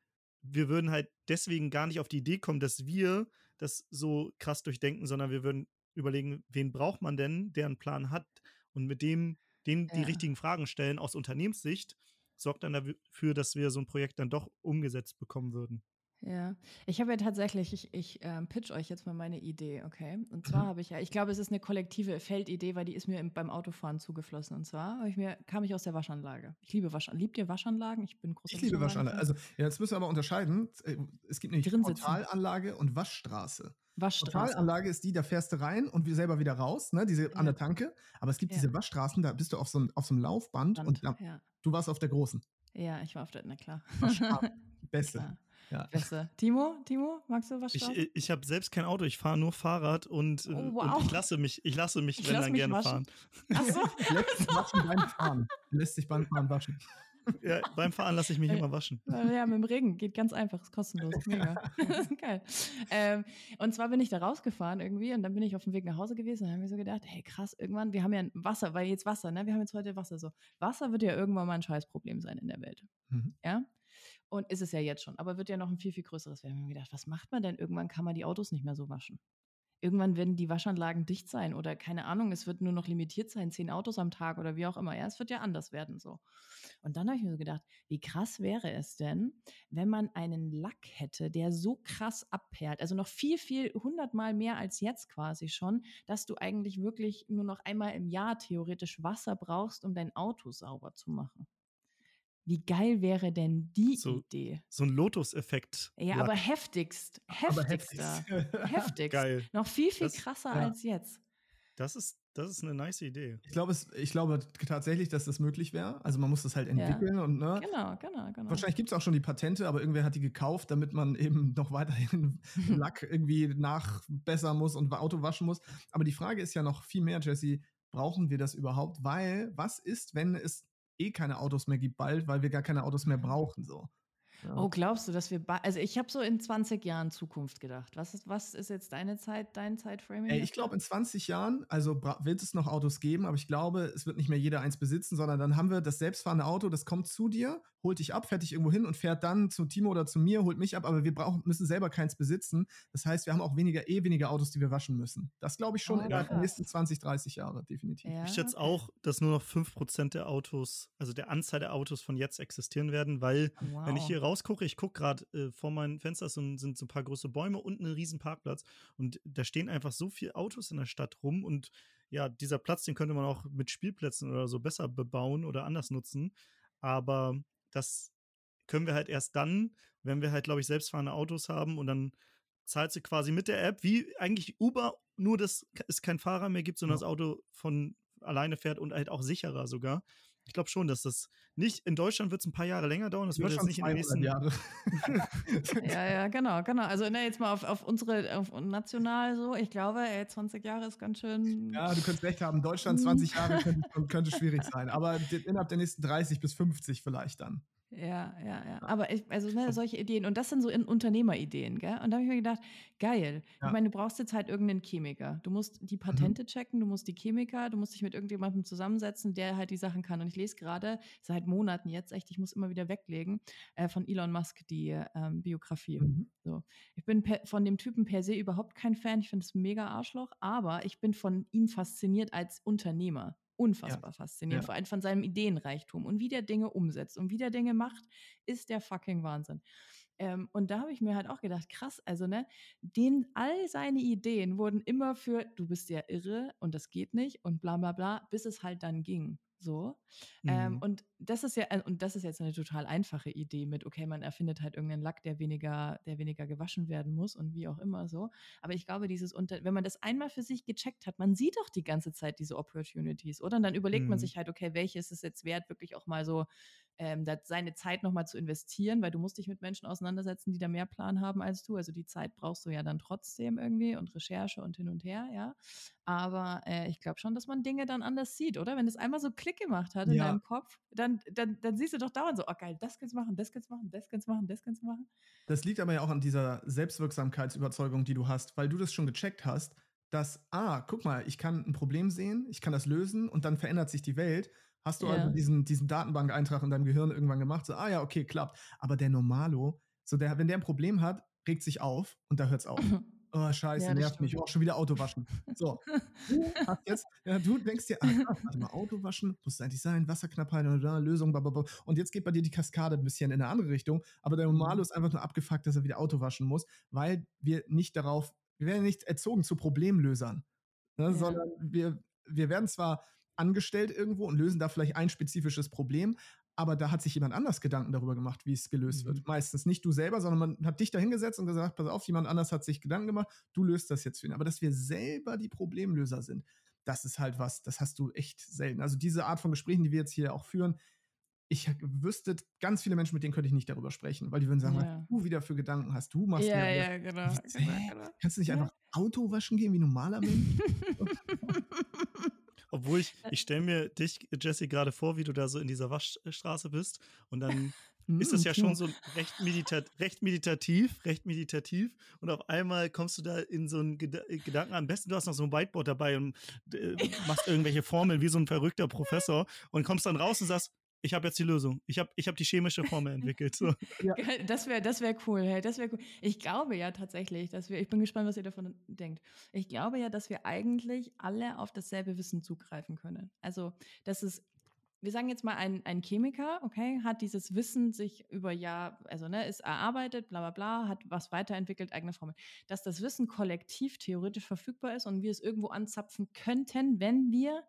wir würden halt deswegen gar nicht auf die Idee kommen, dass wir das so krass durchdenken, sondern wir würden überlegen, wen braucht man denn, der einen Plan hat und mit dem den die Ja. richtigen Fragen stellen aus Unternehmenssicht, sorgt dann dafür, dass wir so ein Projekt dann doch umgesetzt bekommen würden. Ja, ich habe ja tatsächlich, ich, ich ähm, pitch euch jetzt mal meine Idee, okay? Und zwar Mhm. habe ich ja, ich glaube, es ist eine kollektive Feldidee, weil die ist mir im, beim Autofahren zugeflossen. Und zwar ich mir, kam ich aus der Waschanlage. Ich liebe Waschanlagen. Liebt ihr Waschanlagen? Ich bin großer Ich liebe Waschanlage. Waschanlagen-Fan. Also, ja, jetzt müssen wir aber unterscheiden. Äh, Es gibt nämlich. Portalanlage und Waschstraße. Waschstraße. Portalanlage ist die, da fährst du rein und wir selber wieder raus, ne? Diese an Ja. der Tanke. Aber es gibt Ja. diese Waschstraßen, da bist du auf so, einem- auf so einem Laufband Band, und da, ja. du warst auf der großen. ja, ich war auf der, na klar. Waschstraße. [laughs] Beste. Klar. Ja. Beste. Timo, Timo, magst du Ich, Waschstraße? ich habe selbst kein Auto, ich fahre nur Fahrrad und, äh, Oh, und wow. ich lasse mich, ich lasse mich, Ich wenn lass dann mich gerne waschen. fahren. Ach so. [laughs] Lässt sich waschen beim Fahren. Lässt sich beim Fahren waschen. Ja, beim Fahren lasse ich mich immer waschen. Ja, mit dem Regen geht ganz einfach, ist kostenlos, mega. [laughs] Geil. Ähm, und zwar bin ich da rausgefahren irgendwie und dann bin ich auf dem Weg nach Hause gewesen und habe mir so gedacht, hey krass, irgendwann, wir haben ja Wasser, weil jetzt Wasser, ne? Wir haben jetzt heute Wasser so. Wasser wird ja irgendwann mal ein Scheißproblem sein in der Welt. Mhm. Ja? Und ist es ja jetzt schon, aber wird ja noch ein viel, viel größeres werden. Wir haben gedacht, was macht man denn? Irgendwann kann man die Autos nicht mehr so waschen. Irgendwann werden die Waschanlagen dicht sein oder keine Ahnung, es wird nur noch limitiert sein, zehn Autos am Tag oder wie auch immer. Ja, es wird ja anders werden so. Und dann habe ich mir so gedacht, wie krass wäre es denn, wenn man einen Lack hätte, der so krass abperlt, also noch viel, viel, hundertmal mehr als jetzt quasi schon, dass du eigentlich wirklich nur noch einmal im Jahr theoretisch Wasser brauchst, um dein Auto sauber zu machen. Wie geil wäre denn die So Idee? So ein Lotus-Effekt. Ja, Lack. aber heftigst, Aber heftigster, heftig. [laughs] heftigst. Geil. Noch viel, viel Das- krasser ja. als jetzt. Das ist, das ist eine nice Idee. Ich glaube, es, ich glaube tatsächlich, dass das möglich wäre. Also man muss das halt Ja. entwickeln und ne, Genau, genau, genau. Wahrscheinlich gibt es auch schon die Patente, aber irgendwer hat die gekauft, damit man eben [laughs] noch weiterhin [laughs] Lack irgendwie nachbessern muss und Auto waschen muss. Aber die Frage ist ja noch viel mehr, Jesse, brauchen wir das überhaupt? Weil, was ist, wenn es eh keine Autos mehr gibt bald, weil wir gar keine Autos mehr brauchen? So. Ja. Oh, glaubst du, dass wir, also ich habe so in 20 Jahren Zukunft gedacht. Was ist, was ist jetzt deine Zeit, dein Zeitframing? Ey, ich glaube in 20 Jahren, also wird es noch Autos geben, aber ich glaube, es wird nicht mehr jeder eins besitzen, sondern dann haben wir das selbstfahrende Auto, das kommt zu dir, holt dich ab, fährt dich irgendwo hin und fährt dann zu Timo oder zu mir, holt mich ab, aber wir brauchen, müssen selber keins besitzen. Das heißt, wir haben auch weniger, eh weniger Autos, die wir waschen müssen. Das glaube ich schon oh, innerhalb der nächsten 20, 30 Jahre, definitiv. Ja, ich schätze okay. auch, dass nur noch 5% der Autos, also der Anzahl der Autos von jetzt existieren werden, weil, wow. wenn ich hier rausgucke, ich gucke gerade äh, vor meinem Fenster sind, sind so ein paar große Bäume und ein riesen Parkplatz und da stehen einfach so viele Autos in der Stadt rum und ja, dieser Platz, den könnte man auch mit Spielplätzen oder so besser bebauen oder anders nutzen, aber das können wir halt erst dann, wenn wir halt, glaube ich, selbstfahrende Autos haben und dann zahlt sie quasi mit der App, wie eigentlich Uber, nur dass es kein Fahrer mehr gibt, sondern ja. das Auto von alleine fährt und halt auch sicherer sogar. Ich glaube schon, dass das nicht, in Deutschland wird es ein paar Jahre länger dauern, das wird jetzt nicht in den nächsten Jahren. [laughs] ja, ja, genau, genau. Also ne, jetzt mal auf, auf unsere, auf national so, ich glaube, ey, 20 Jahre ist ganz schön. Ja, du könntest recht haben, Deutschland 20 Jahre könnte, [laughs] könnte schwierig sein, aber innerhalb der nächsten 30 bis 50 vielleicht dann. Ja, ja, ja. Aber ich, also ne, solche Ideen, und das sind so Unternehmerideen, gell? Und da habe ich mir gedacht, geil. Ja. Ich meine, du brauchst jetzt halt irgendeinen Chemiker. Du musst die mhm. Patente mhm. checken, du musst die Chemiker, du musst dich mit irgendjemandem zusammensetzen, der halt die Sachen kann. Und ich lese gerade seit Monaten jetzt echt, ich muss immer wieder weglegen, äh, von Elon Musk die ähm, Biografie. Mhm. So. Ich bin per, von dem Typen per se überhaupt kein Fan. Ich finde es mega Arschloch, aber ich bin von ihm fasziniert als Unternehmer unfassbar ja. faszinierend, ja. vor allem von seinem Ideenreichtum und wie der Dinge umsetzt und wie der Dinge macht, ist der fucking Wahnsinn. Ähm, und da habe ich mir halt auch gedacht, krass, also ne, den, all seine Ideen wurden immer für, du bist ja irre und das geht nicht und bla bla bla, bis es halt dann ging. So. Ähm, mhm. Ähm, und das ist ja, äh, und das ist jetzt eine total einfache Idee mit, okay, man erfindet halt irgendeinen Lack, der weniger, der weniger gewaschen werden muss und wie auch immer so. Aber ich glaube, dieses unter, wenn man das einmal für sich gecheckt hat, man sieht doch die ganze Zeit diese Opportunities, oder? Und dann überlegt mhm. man sich halt, okay, welche ist es jetzt wert, wirklich auch mal so ähm, seine Zeit nochmal zu investieren, weil du musst dich mit Menschen auseinandersetzen, die da mehr Plan haben als du. Also die Zeit brauchst du ja dann trotzdem irgendwie und Recherche und hin und her, ja. Aber äh, ich glaube schon, dass man Dinge dann anders sieht, oder? Wenn es einmal so Klick gemacht hat in ja. deinem Kopf, dann, dann, dann siehst du doch dauernd so, oh geil, das kannst du machen, das kannst du machen, das kannst du machen, das kannst du machen. Das liegt aber ja auch an dieser Selbstwirksamkeitsüberzeugung, die du hast, weil du das schon gecheckt hast, dass, ah, guck mal, ich kann ein Problem sehen, ich kann das lösen und dann verändert sich die Welt. Hast du ja. also diesen, diesen Datenbankeintrag in deinem Gehirn irgendwann gemacht, so, ah ja, okay, klappt. Aber der Normalo, so der, wenn der ein Problem hat, regt sich auf und da hört es auf. [laughs] Oh, scheiße, ja, nervt mich. Oh, schon wieder Auto waschen. So. Du jetzt, ja, du denkst dir, ah, warte mal, Auto waschen, muss eigentlich sein, Wasserknappheit oder Lösung, blablabla. Und jetzt geht bei dir die Kaskade ein bisschen in eine andere Richtung. Aber der Normalo mhm. ist einfach nur abgefuckt, dass er wieder Auto waschen muss, weil wir nicht darauf, wir werden nicht erzogen zu Problemlösern. Ne, ja. Sondern wir, wir werden zwar angestellt irgendwo und lösen da vielleicht ein spezifisches Problem, aber da hat sich jemand anders Gedanken darüber gemacht, wie es gelöst mhm. wird. Meistens nicht du selber, sondern man hat dich da hingesetzt und gesagt, pass auf, jemand anders hat sich Gedanken gemacht, du löst das jetzt für ihn. Aber dass wir selber die Problemlöser sind, das ist halt was, das hast du echt selten. Also diese Art von Gesprächen, die wir jetzt hier auch führen, ich wüsste ganz viele Menschen, mit denen könnte ich nicht darüber sprechen, weil die würden sagen, ja. was du wieder für Gedanken hast, du machst ja, ja, genau, genau, Kannst du nicht einfach Auto waschen gehen wie normaler Mensch? [laughs] Obwohl ich, ich stelle mir dich, Jesse, gerade vor, wie du da so in dieser Waschstraße bist und dann ist das hm, ja schon so recht, meditat recht meditativ, recht meditativ. Und auf einmal kommst du da in so einen Geda Gedanken. Am besten du hast noch so ein Whiteboard dabei und äh, machst irgendwelche Formeln wie so ein verrückter Professor und kommst dann raus und sagst, ich habe jetzt die Lösung. Ich habe ich hab die chemische Formel entwickelt. So. [laughs] Ja. Das wäre das wär cool, hey, das wäre cool. Ich glaube ja tatsächlich, dass wir, ich bin gespannt, was ihr davon denkt. Ich glaube ja, dass wir eigentlich alle auf dasselbe Wissen zugreifen können. Also, dass es wir sagen jetzt mal, ein, ein Chemiker, okay, hat dieses Wissen sich über Jahr, also ne, ist erarbeitet, bla bla bla, hat was weiterentwickelt, eigene Formeln. Dass das Wissen kollektiv theoretisch verfügbar ist und wir es irgendwo anzapfen könnten, wenn wir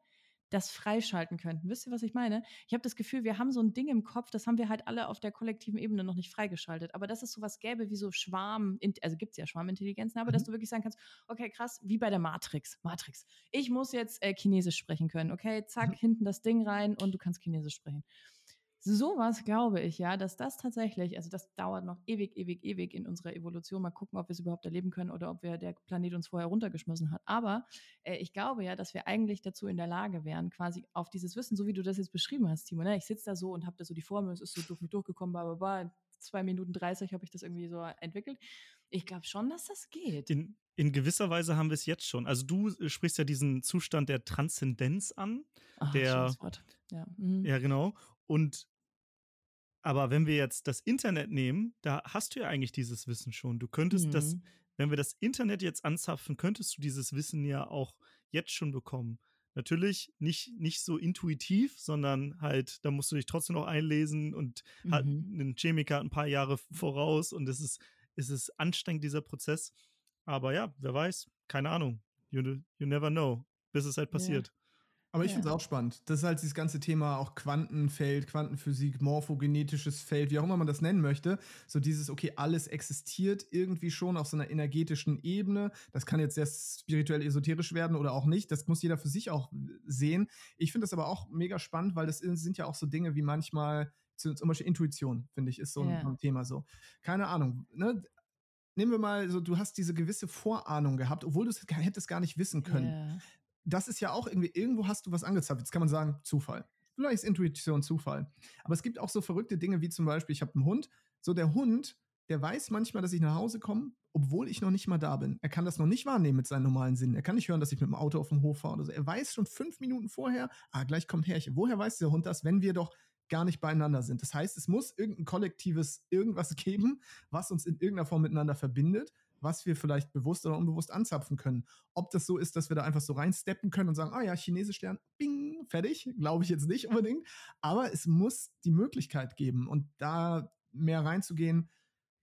das freischalten könnten. Wisst ihr, was ich meine? Ich habe das Gefühl, wir haben so ein Ding im Kopf, das haben wir halt alle auf der kollektiven Ebene noch nicht freigeschaltet. Aber dass es sowas gäbe wie so Schwarm, also gibt es ja Schwarmintelligenzen, aber mhm. dass du wirklich sagen kannst, okay, krass, wie bei der Matrix. Matrix. Ich muss jetzt äh, Chinesisch sprechen können. Okay, zack, mhm. hinten das Ding rein und du kannst Chinesisch sprechen sowas glaube ich ja, dass das tatsächlich, also das dauert noch ewig, ewig, ewig in unserer Evolution. Mal gucken, ob wir es überhaupt erleben können oder ob wir der Planet uns vorher runtergeschmissen hat. Aber äh, ich glaube ja, dass wir eigentlich dazu in der Lage wären, quasi auf dieses Wissen, so wie du das jetzt beschrieben hast, Timo. Ne? Ich sitze da so und habe da so die Formel, es ist so durch mich durchgekommen, bla, bla, bla. zwei Minuten 30 habe ich das irgendwie so entwickelt. Ich glaube schon, dass das geht. In, in gewisser Weise haben wir es jetzt schon. Also du äh, sprichst ja diesen Zustand der Transzendenz an. Ach, der. Ja. Mhm. ja, genau. Und aber wenn wir jetzt das Internet nehmen, da hast du ja eigentlich dieses Wissen schon. Du könntest mhm. das, wenn wir das Internet jetzt anzapfen, könntest du dieses Wissen ja auch jetzt schon bekommen. Natürlich nicht, nicht so intuitiv, sondern halt, da musst du dich trotzdem noch einlesen und mhm. hat ein Chemiker ein paar Jahre voraus und es ist, es ist anstrengend, dieser Prozess. Aber ja, wer weiß, keine Ahnung. You, you never know, bis es halt passiert. Ja. Aber ich ja. finde es auch spannend. Das ist halt dieses ganze Thema auch Quantenfeld, Quantenphysik, morphogenetisches Feld, wie auch immer man das nennen möchte. So dieses, okay, alles existiert irgendwie schon auf so einer energetischen Ebene. Das kann jetzt sehr spirituell esoterisch werden oder auch nicht. Das muss jeder für sich auch sehen. Ich finde das aber auch mega spannend, weil das sind ja auch so Dinge wie manchmal, zum Beispiel Intuition, finde ich, ist so ja. ein Thema so. Keine Ahnung. Ne? nehmen wir mal so, du hast diese gewisse Vorahnung gehabt, obwohl du es hättest gar nicht wissen können. Yeah das ist ja auch irgendwie, irgendwo hast du was angezapft. Jetzt kann man sagen, Zufall. Vielleicht ist Intuition Zufall. Aber es gibt auch so verrückte Dinge wie zum Beispiel, ich habe einen Hund. So der Hund, der weiß manchmal, dass ich nach Hause komme, obwohl ich noch nicht mal da bin. Er kann das noch nicht wahrnehmen mit seinen normalen Sinnen. Er kann nicht hören, dass ich mit dem Auto auf dem Hof fahre oder so. Er weiß schon fünf Minuten vorher, ah, gleich kommt Herrchen. Woher weiß der Hund das, wenn wir doch gar nicht beieinander sind? Das heißt, es muss irgendein kollektives irgendwas [laughs] geben, was uns in irgendeiner Form miteinander verbindet was wir vielleicht bewusst oder unbewusst anzapfen können. Ob das so ist, dass wir da einfach so reinsteppen können und sagen, ah ja, chinesisch Stern, bing, fertig, glaube ich jetzt nicht unbedingt. Aber es muss die Möglichkeit geben und da mehr reinzugehen,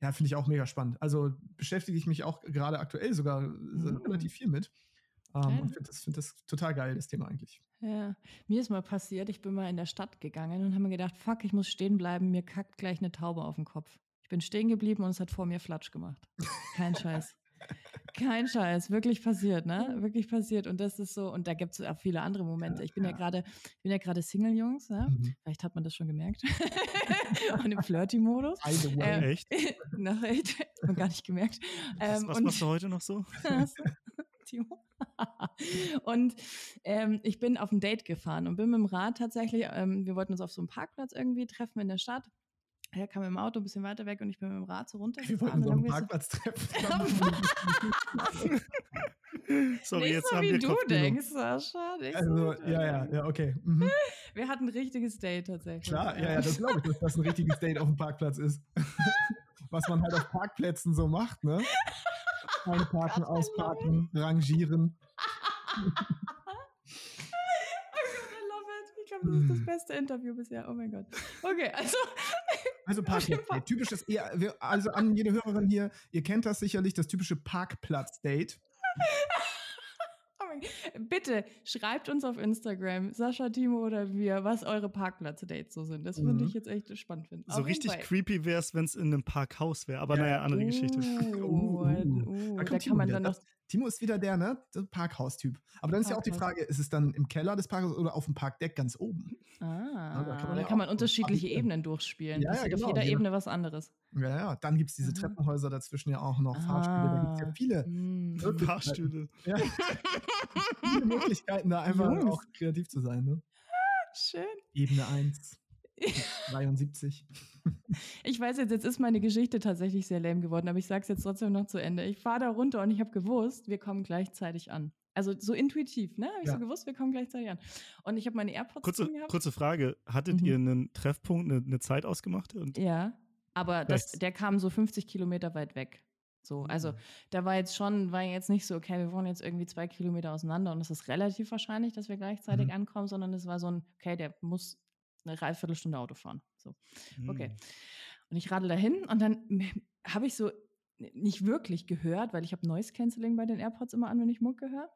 ja, finde ich auch mega spannend. Also beschäftige ich mich auch gerade aktuell sogar mhm. relativ viel mit. Um, und finde das, find das total geil, das Thema eigentlich. Ja, mir ist mal passiert, ich bin mal in der Stadt gegangen und habe mir gedacht, fuck, ich muss stehen bleiben, mir kackt gleich eine Taube auf den Kopf bin stehen geblieben und es hat vor mir Flatsch gemacht. Kein Scheiß. Kein Scheiß, wirklich passiert, ne? Wirklich passiert. Und das ist so, und da gibt es auch viele andere Momente. Ich bin ja, ja gerade, ich bin ja gerade Single, Jungs, ja? Mhm. Vielleicht hat man das schon gemerkt. [laughs] und im Flirty-Modus. Ähm, echt? [laughs] Noch echt, man gar nicht gemerkt. Ähm, was, was machst du heute noch so? [laughs] Timo. und ähm, ich bin auf ein Date gefahren und bin mit dem Rad tatsächlich, ähm, wir wollten uns auf so einem Parkplatz irgendwie treffen in der Stadt. Er kam im Auto ein bisschen weiter weg und ich bin mit dem Rad so runtergefahren. [laughs] Wir wollten so einen Parkplatz treffen. [laughs] Sorry, nicht jetzt so, haben wie wir du denkst, Sascha. Nicht also, so ja, ja, ja, okay. Mhm. Wir hatten ein richtiges Date tatsächlich. Klar, ja, ja, das glaube ich, dass das ein richtiges Date auf dem Parkplatz ist. [laughs] Was man halt auf Parkplätzen so macht, ne? Einparken, ausparken, rangieren. das ist das beste Interview bisher. Oh mein Gott. Okay, also. Also [laughs] Parkplatz. Typisches, also an jede Hörerin hier, ihr kennt das sicherlich, das typische Parkplatz-Date. [laughs] Bitte schreibt uns auf Instagram, Sascha, Timo oder wir, was eure Parkplatz-Dates so sind. Das mhm. würde ich jetzt echt spannend finden. So richtig creepy wäre es, wenn es in einem Parkhaus wäre. Aber ja. naja, andere [laughs] uh, Geschichte. Uh, uh, uh, da, da kann man dann noch Timo ist wieder der, ne? Der Parkhaus-Typ. Aber dann ist ja auch die Frage, ist es dann im Keller des Parkhauses oder auf dem Parkdeck ganz oben? Ah, ja, da kann man, da kann man unterschiedliche Ebenen durchspielen. Ja, ja, genau, auf jeder Ebene was anderes. Ja, ja. Dann gibt es diese Treppenhäuser dazwischen ja auch noch, ah, Fahrstühle. Da gibt es ja viele mh. Fahrstühle. Ja. [laughs] viele Möglichkeiten, da einfach Jungs. auch kreativ zu sein. Ne? Schön. Ebene 1. 73. Ich weiß jetzt, jetzt ist meine Geschichte tatsächlich sehr lame geworden, aber ich sage es jetzt trotzdem noch zu Ende. Ich fahre da runter und ich habe gewusst, wir kommen gleichzeitig an. Also so intuitiv, ne? Habe ich ja. so gewusst, wir kommen gleichzeitig an. Und ich habe meine AirPods kurze, kurze Frage, hattet mhm. ihr einen Treffpunkt, eine, eine Zeit ausgemacht? Und ja, aber das, der kam so 50 Kilometer weit weg. So, also mhm. da war jetzt schon, war jetzt nicht so, okay, wir wohnen jetzt irgendwie zwei Kilometer auseinander und es ist relativ wahrscheinlich, dass wir gleichzeitig mhm. ankommen, sondern es war so ein, okay, der muss eine Dreiviertelstunde Auto fahren. So, okay. Mhm. Und ich radel dahin und dann [laughs] habe ich so nicht wirklich gehört, weil ich habe Noise Cancelling bei den AirPods immer an, wenn ich Mucke höre.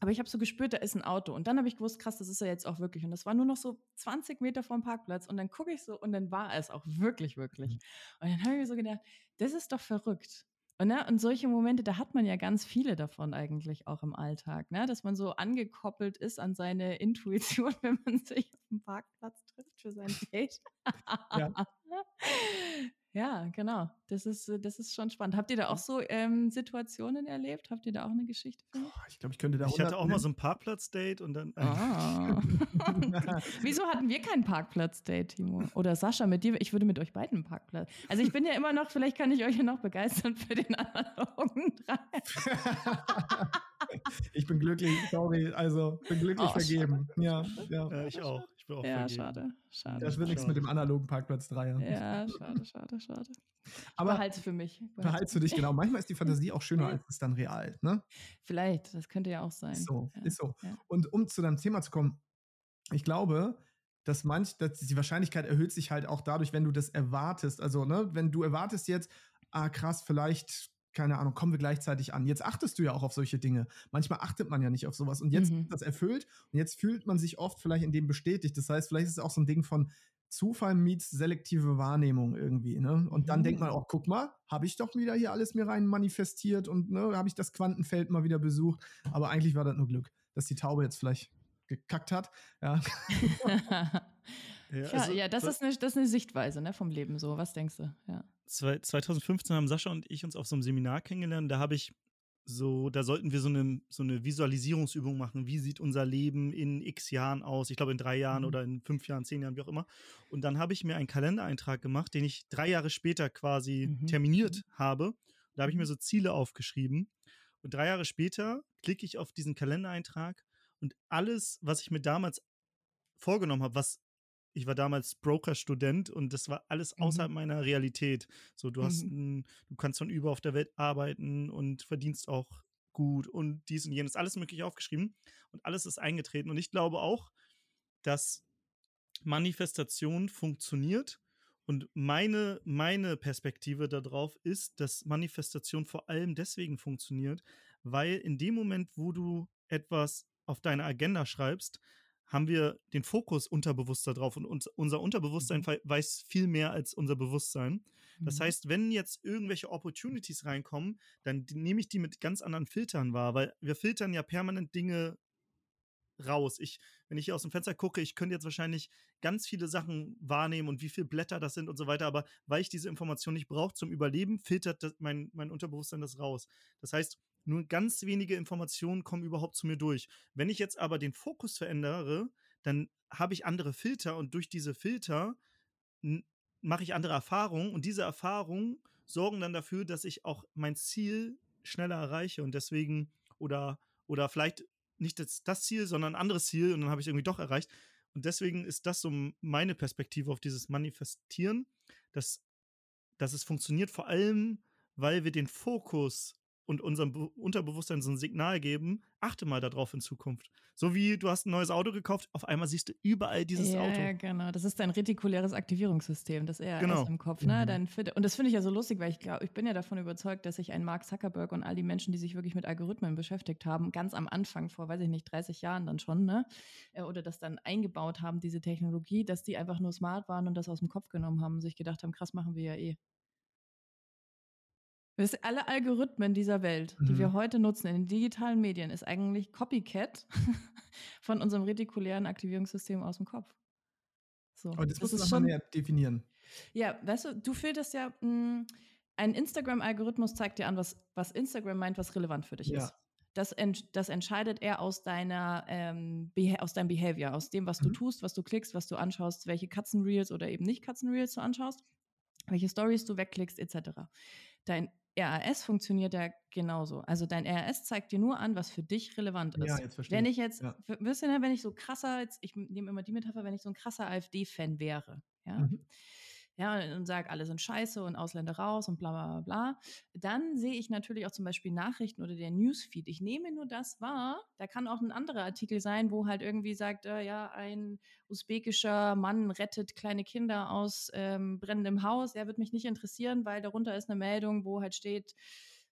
Aber ich habe so gespürt, da ist ein Auto. Und dann habe ich gewusst, krass, das ist ja jetzt auch wirklich. Und das war nur noch so 20 Meter vom Parkplatz. Und dann gucke ich so und dann war es auch wirklich, wirklich. Mhm. Und dann habe ich mir so gedacht, das ist doch verrückt. Und, ne, und solche Momente, da hat man ja ganz viele davon eigentlich auch im Alltag, ne? dass man so angekoppelt ist an seine Intuition, [laughs] wenn man sich dem Parkplatz trifft für sein [laughs] Date. ja. Ja, genau. Das ist, äh, das ist schon spannend. Habt ihr da auch so ähm, Situationen erlebt? Habt ihr da auch eine Geschichte für mich? Ich glaube, ich könnte da Ich hatte auch mal so ein Parkplatz-Date und dann. Ah. [laughs] Wieso hatten wir kein Parkplatz-Date, Timo? Oder Sascha, mit dir? Ich würde mit euch beiden einen Parkplatz. Also ich bin ja immer noch, vielleicht kann ich euch ja noch begeistern für den analogen Drei. [laughs] ich bin glücklich, sorry, also bin glücklich oh, vergeben. Ja, ja. ja, ich auch. Ich bin auch ja, vergeben. schade, schade. Das wird nichts mit dem analogen Parkplatz 3. Ja, schade, schade, schade. [laughs] Aber behalte für mich. Behalte für dich, genau. Manchmal ist die Fantasie auch schöner, als es dann real, ne? Vielleicht, das könnte ja auch sein. Ist so, ja. ist so. Ja. Und um zu deinem Thema zu kommen, ich glaube, dass manch, dass die Wahrscheinlichkeit erhöht sich halt auch dadurch, wenn du das erwartest. Also, ne, wenn du erwartest jetzt, ah krass, vielleicht keine Ahnung, kommen wir gleichzeitig an. Jetzt achtest du ja auch auf solche Dinge. Manchmal achtet man ja nicht auf sowas. Und jetzt mhm. ist das erfüllt und jetzt fühlt man sich oft vielleicht in dem bestätigt. Das heißt, vielleicht ist es auch so ein Ding von Zufall meets selektive Wahrnehmung irgendwie. Ne? Und dann denkt man mhm. auch, guck mal, habe ich doch wieder hier alles mir rein manifestiert und ne, habe ich das Quantenfeld mal wieder besucht. Aber eigentlich war das nur Glück, dass die Taube jetzt vielleicht gekackt hat. Ja. [laughs] [laughs] ja, also, ja das, ist eine, das ist eine Sichtweise ne, vom Leben so. Was denkst du? Ja. 2015 haben Sascha und ich uns auf so einem Seminar kennengelernt. Da habe ich so, da sollten wir so eine, so eine Visualisierungsübung machen. Wie sieht unser Leben in x Jahren aus? Ich glaube in drei Jahren mhm. oder in fünf Jahren, zehn Jahren, wie auch immer. Und dann habe ich mir einen Kalendereintrag gemacht, den ich drei Jahre später quasi mhm. terminiert mhm. habe. Da habe ich mir mhm. so Ziele aufgeschrieben. Und drei Jahre später klicke ich auf diesen Kalendereintrag und alles, was ich mir damals vorgenommen habe, was ich war damals Broker-Student und das war alles außerhalb mhm. meiner Realität. So, du hast, mhm. du kannst von über auf der Welt arbeiten und verdienst auch gut und dies und jenes, alles mögliche aufgeschrieben und alles ist eingetreten. Und ich glaube auch, dass Manifestation funktioniert. Und meine, meine Perspektive darauf ist, dass Manifestation vor allem deswegen funktioniert, weil in dem Moment, wo du etwas auf deine Agenda schreibst, haben wir den Fokus unterbewusster drauf und uns, unser Unterbewusstsein mhm. weiß viel mehr als unser Bewusstsein. Das mhm. heißt, wenn jetzt irgendwelche Opportunities reinkommen, dann nehme ich die mit ganz anderen Filtern wahr, weil wir filtern ja permanent Dinge raus. Ich, wenn ich hier aus dem Fenster gucke, ich könnte jetzt wahrscheinlich ganz viele Sachen wahrnehmen und wie viele Blätter das sind und so weiter, aber weil ich diese Information nicht brauche zum Überleben, filtert das, mein, mein Unterbewusstsein das raus. Das heißt, nur ganz wenige Informationen kommen überhaupt zu mir durch. Wenn ich jetzt aber den Fokus verändere, dann habe ich andere Filter und durch diese Filter mache ich andere Erfahrungen und diese Erfahrungen sorgen dann dafür, dass ich auch mein Ziel schneller erreiche und deswegen oder oder vielleicht nicht das, das Ziel, sondern ein anderes Ziel und dann habe ich irgendwie doch erreicht. Und deswegen ist das so meine Perspektive auf dieses Manifestieren, dass, dass es funktioniert vor allem, weil wir den Fokus und unserem Be Unterbewusstsein so ein Signal geben, achte mal darauf in Zukunft. So wie du hast ein neues Auto gekauft, auf einmal siehst du überall dieses ja, Auto. Ja, genau. Das ist dein retikuläres Aktivierungssystem, das er genau. im Kopf. Ne? Mhm. Dein, und das finde ich ja so lustig, weil ich glaube, ich bin ja davon überzeugt, dass sich ein Mark Zuckerberg und all die Menschen, die sich wirklich mit Algorithmen beschäftigt haben, ganz am Anfang, vor, weiß ich nicht, 30 Jahren dann schon, ne? Äh, oder das dann eingebaut haben, diese Technologie, dass die einfach nur smart waren und das aus dem Kopf genommen haben und sich gedacht haben, krass, machen wir ja eh. Alle Algorithmen dieser Welt, die mhm. wir heute nutzen in den digitalen Medien, ist eigentlich Copycat [laughs] von unserem retikulären Aktivierungssystem aus dem Kopf. So. Aber das, das musst du schon näher definieren. Ja, weißt du, du filterst ja, mh, hm, ein Instagram-Algorithmus zeigt dir an, was, was Instagram meint, was relevant für dich ja. ist. Das, ent, das entscheidet er aus deiner ähm, aus deinem Behavior, aus dem, was mhm. du tust, was du klickst, was du anschaust, welche Katzenreels oder eben nicht Katzenreels du anschaust, welche Stories du wegklickst, etc. Dein RAS funktioniert ja genauso. Also dein RAS zeigt dir nur an, was für dich relevant ist. Ja, jetzt verstehe wenn ich jetzt, ja. wirst du, wenn ich so krasser, jetzt, ich nehme immer die Metapher, wenn ich so ein krasser AfD-Fan wäre, ja, mhm ja, und sage, alle sind scheiße und Ausländer raus und bla bla bla, dann sehe ich natürlich auch zum Beispiel Nachrichten oder der Newsfeed. Ich nehme nur das wahr. Da kann auch ein anderer Artikel sein, wo halt irgendwie sagt, äh, ja, ein usbekischer Mann rettet kleine Kinder aus ähm, brennendem Haus. Er wird mich nicht interessieren, weil darunter ist eine Meldung, wo halt steht,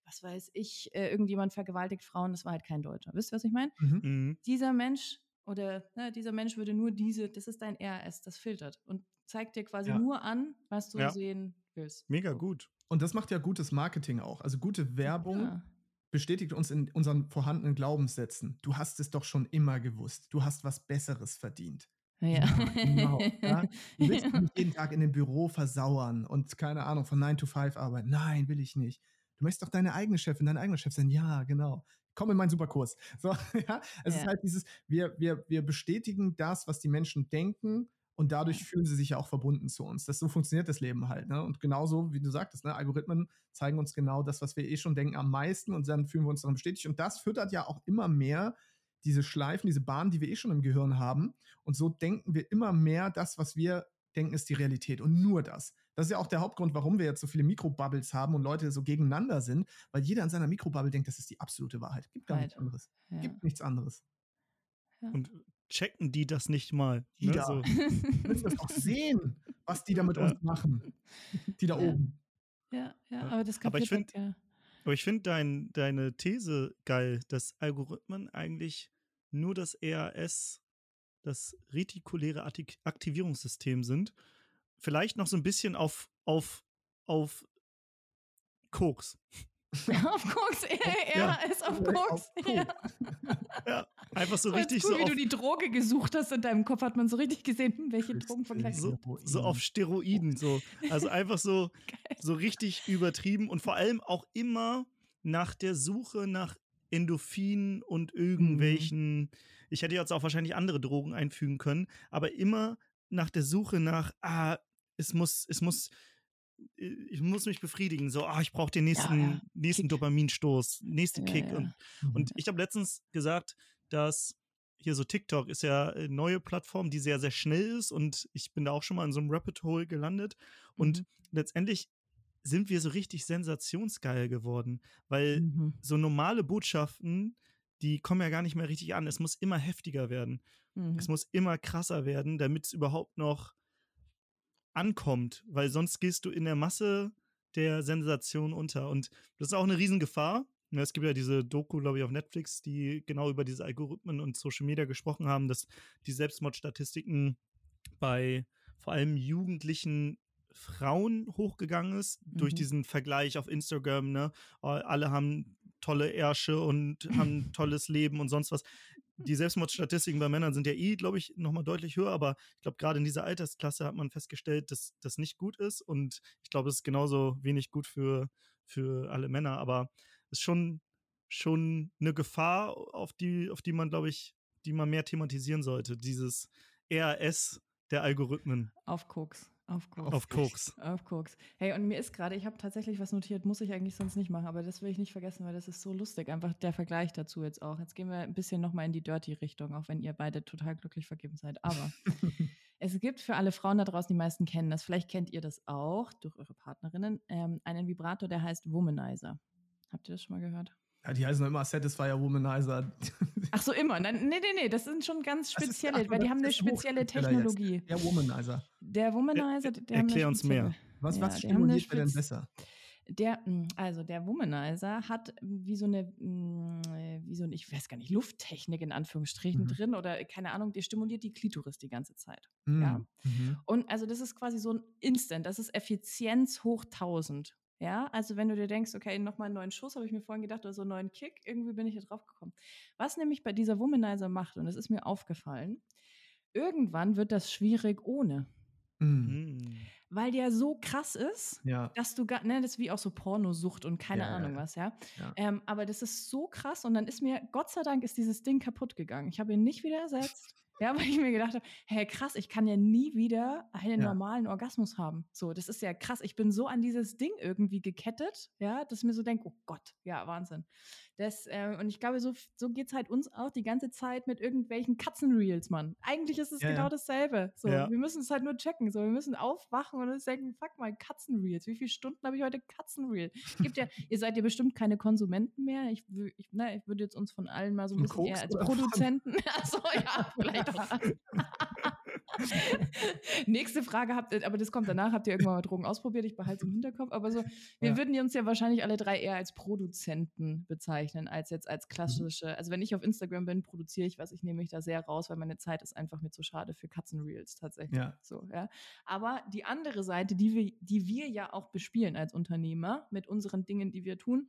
was weiß ich, äh, irgendjemand vergewaltigt Frauen, das war halt kein Deutscher. Wisst ihr, was ich meine? Mhm. mhm. Dieser Mensch oder ne, dieser Mensch würde nur diese, das ist dein RS, das filtert. Und zeigt dir quasi ja. nur an, was du ja. sehen willst. Mega gut. Und das macht ja gutes Marketing auch. Also gute Werbung ja. bestätigt uns in unseren vorhandenen Glaubenssätzen. Du hast es doch schon immer gewusst. Du hast was Besseres verdient. Ja. genau. Ja? Du willst [laughs] nicht jeden Tag in dem Büro versauern und keine Ahnung, von 9 to 5 arbeiten. Nein, will ich nicht. Du möchtest doch deine eigene Chefin, dein eigener Chef sein. Ja, genau. Komm in meinen Superkurs. So, [laughs] ja. Es ja. ist halt dieses, wir, wir, wir bestätigen das, was die Menschen denken und dadurch fühlen sie sich ja auch verbunden zu uns. Das so funktioniert das Leben halt. Ne? Und genauso, wie du sagtest, ne? Algorithmen zeigen uns genau das, was wir eh schon denken, am meisten und dann fühlen wir uns daran bestätigt. Und das füttert ja auch immer mehr diese Schleifen, diese Bahnen, die wir eh schon im Gehirn haben. Und so denken wir immer mehr, das, was wir denken, ist die Realität und nur das. Das ist ja auch der Hauptgrund, warum wir jetzt so viele Mikrobubbles haben und Leute so gegeneinander sind, weil jeder in seiner Mikrobubble denkt, das ist die absolute Wahrheit. Gibt gar nichts anderes. Ja. Gibt nichts anderes. Ja. Und checken die das nicht mal. Die ne? da. So. Wir [laughs] müssen das auch sehen, was die da mit ja. uns machen. Die da oben. Ja, ja, aber das aber ich finde ja. Aber ich finde dein, deine These geil, dass Algorithmen eigentlich nur das ERS, das retikuläre Aktivierungssystem sind. Vielleicht noch so ein bisschen auf, auf, auf Koks. [laughs] auf Koks, er, er ist auf Koks. Ja. [laughs] ja. einfach so richtig cool, so. Wie du die Droge gesucht hast in deinem Kopf, hat man so richtig gesehen, [laughs] welche Drogen vergleichen. So, so auf Steroiden, so. Also einfach so, so richtig übertrieben und vor allem auch immer nach der Suche nach Endorphinen und irgendwelchen. Mhm. Ich hätte jetzt auch wahrscheinlich andere Drogen einfügen können, aber immer nach der Suche nach, ah, es muss, es muss ich muss mich befriedigen. So, ah, ich brauche den nächsten, ja, ja. nächsten Kick. Dopaminstoß, nächsten ja, Kick. Und, mhm. und ich habe letztens gesagt, dass hier so TikTok ist ja eine neue Plattform, die sehr, sehr schnell ist und ich bin da auch schon mal in so einem Rapid Hole gelandet. Und mhm. letztendlich sind wir so richtig sensationsgeil geworden, weil mhm. so normale Botschaften, die kommen ja gar nicht mehr richtig an. Es muss immer heftiger werden. Es mhm. muss immer krasser werden, damit es überhaupt noch ankommt, weil sonst gehst du in der Masse der Sensation unter. Und das ist auch eine Riesengefahr. Ne, es gibt ja diese Doku, glaube ich, auf Netflix, die genau über diese Algorithmen und Social Media gesprochen haben, dass die Selbstmordstatistiken bei vor allem jugendlichen Frauen hochgegangen ist mhm. durch diesen Vergleich auf Instagram. Ne? Alle haben tolle Ärsche und [laughs] haben ein tolles Leben und sonst was die Selbstmordstatistiken bei Männern sind ja eh, glaube ich, nochmal deutlich höher, aber ich glaube, gerade in dieser Altersklasse hat man festgestellt, dass das nicht gut ist und ich glaube, es ist genauso wenig gut für, für alle Männer, aber es ist schon, schon eine Gefahr, auf die, auf die man, glaube ich, die man mehr thematisieren sollte, dieses RS der Algorithmen. Auf Koks. Auf Koks. Auf Koks. Auf Koks. Hey, und mir ist gerade, ich habe tatsächlich was notiert, muss ich eigentlich sonst nicht machen, aber das will ich nicht vergessen, weil das ist so lustig. Einfach der Vergleich dazu jetzt auch. Jetzt gehen wir ein bisschen nochmal in die Dirty-Richtung, auch wenn ihr beide total glücklich vergeben seid. Aber [laughs] es gibt für alle Frauen da draußen, die meisten kennen das, vielleicht kennt ihr das auch durch eure Partnerinnen, ähm, einen Vibrator, der heißt Womanizer. Habt ihr das schon mal gehört? Ja, die heißen immer Satisfier Womanizer. [laughs] Ach so, immer. Nein, nee, nee, nee, das sind schon ganz spezielle, ist, weil die haben eine spezielle Technologie. Jetzt. Der Womanizer. Der Womanizer, der, der Erklär uns mehr. Was, ja, was stimuliert denn besser? Der, hm, also der Womanizer hat wie so eine, hm, wie so eine, ich weiß gar nicht, Lufttechnik in Anführungsstrichen mhm. drin oder keine Ahnung, der stimuliert die Klitoris die ganze Zeit. Mhm. Ja. Mhm. Und also das ist quasi so ein Instant, das ist Effizienz hoch 1000. Ja, also wenn du dir denkst, okay, nochmal einen neuen Schuss, habe ich mir vorhin gedacht, oder so einen neuen Kick, irgendwie bin ich hier drauf gekommen. Was nämlich bei dieser Womanizer macht, und das ist mir aufgefallen, irgendwann wird das schwierig ohne. Mhm. Weil der so krass ist, ja. dass du gar, ne, das ist wie auch so Pornosucht und keine ja, Ahnung was, ja. ja. Ähm, aber das ist so krass und dann ist mir, Gott sei Dank ist dieses Ding kaputt gegangen. Ich habe ihn nicht wieder ersetzt. Ja, weil ich mir gedacht habe, hey krass, ich kann ja nie wieder einen ja. normalen Orgasmus haben. So, das ist ja krass. Ich bin so an dieses Ding irgendwie gekettet, ja, dass ich mir so denke, oh Gott, ja, Wahnsinn. Das, äh, und ich glaube, so, so geht es halt uns auch die ganze Zeit mit irgendwelchen Katzenreels, Mann. Eigentlich ist es ja, genau ja. dasselbe. So, Wir müssen es halt nur checken. So, wir müssen aufwachen und uns denken, fuck mal, Katzenreels. Wie viele Stunden habe ich heute Katzenreel? Gibt ja, ihr seid ja bestimmt keine Konsumenten mehr. Ich, ich, na, ich würde jetzt uns von allen mal so ein bisschen eher als Produzenten. [laughs] Achso, ja, vielleicht auch. [laughs] [laughs] Nächste Frage habt ihr, aber das kommt danach. Habt ihr irgendwann mal Drogen ausprobiert? Ich behalte es im Hinterkopf. Aber so, wir ja. würden uns ja wahrscheinlich alle drei eher als Produzenten bezeichnen, als jetzt als mhm. klassische. Also wenn ich auf Instagram bin, produziere ich was. Ich nehme mich da sehr raus, weil meine Zeit ist einfach mir zu schade für Katzenreels tatsächlich. Ja. So, ja. Aber die andere Seite, die wir, die wir ja auch bespielen als Unternehmer mit unseren Dingen, die wir tun,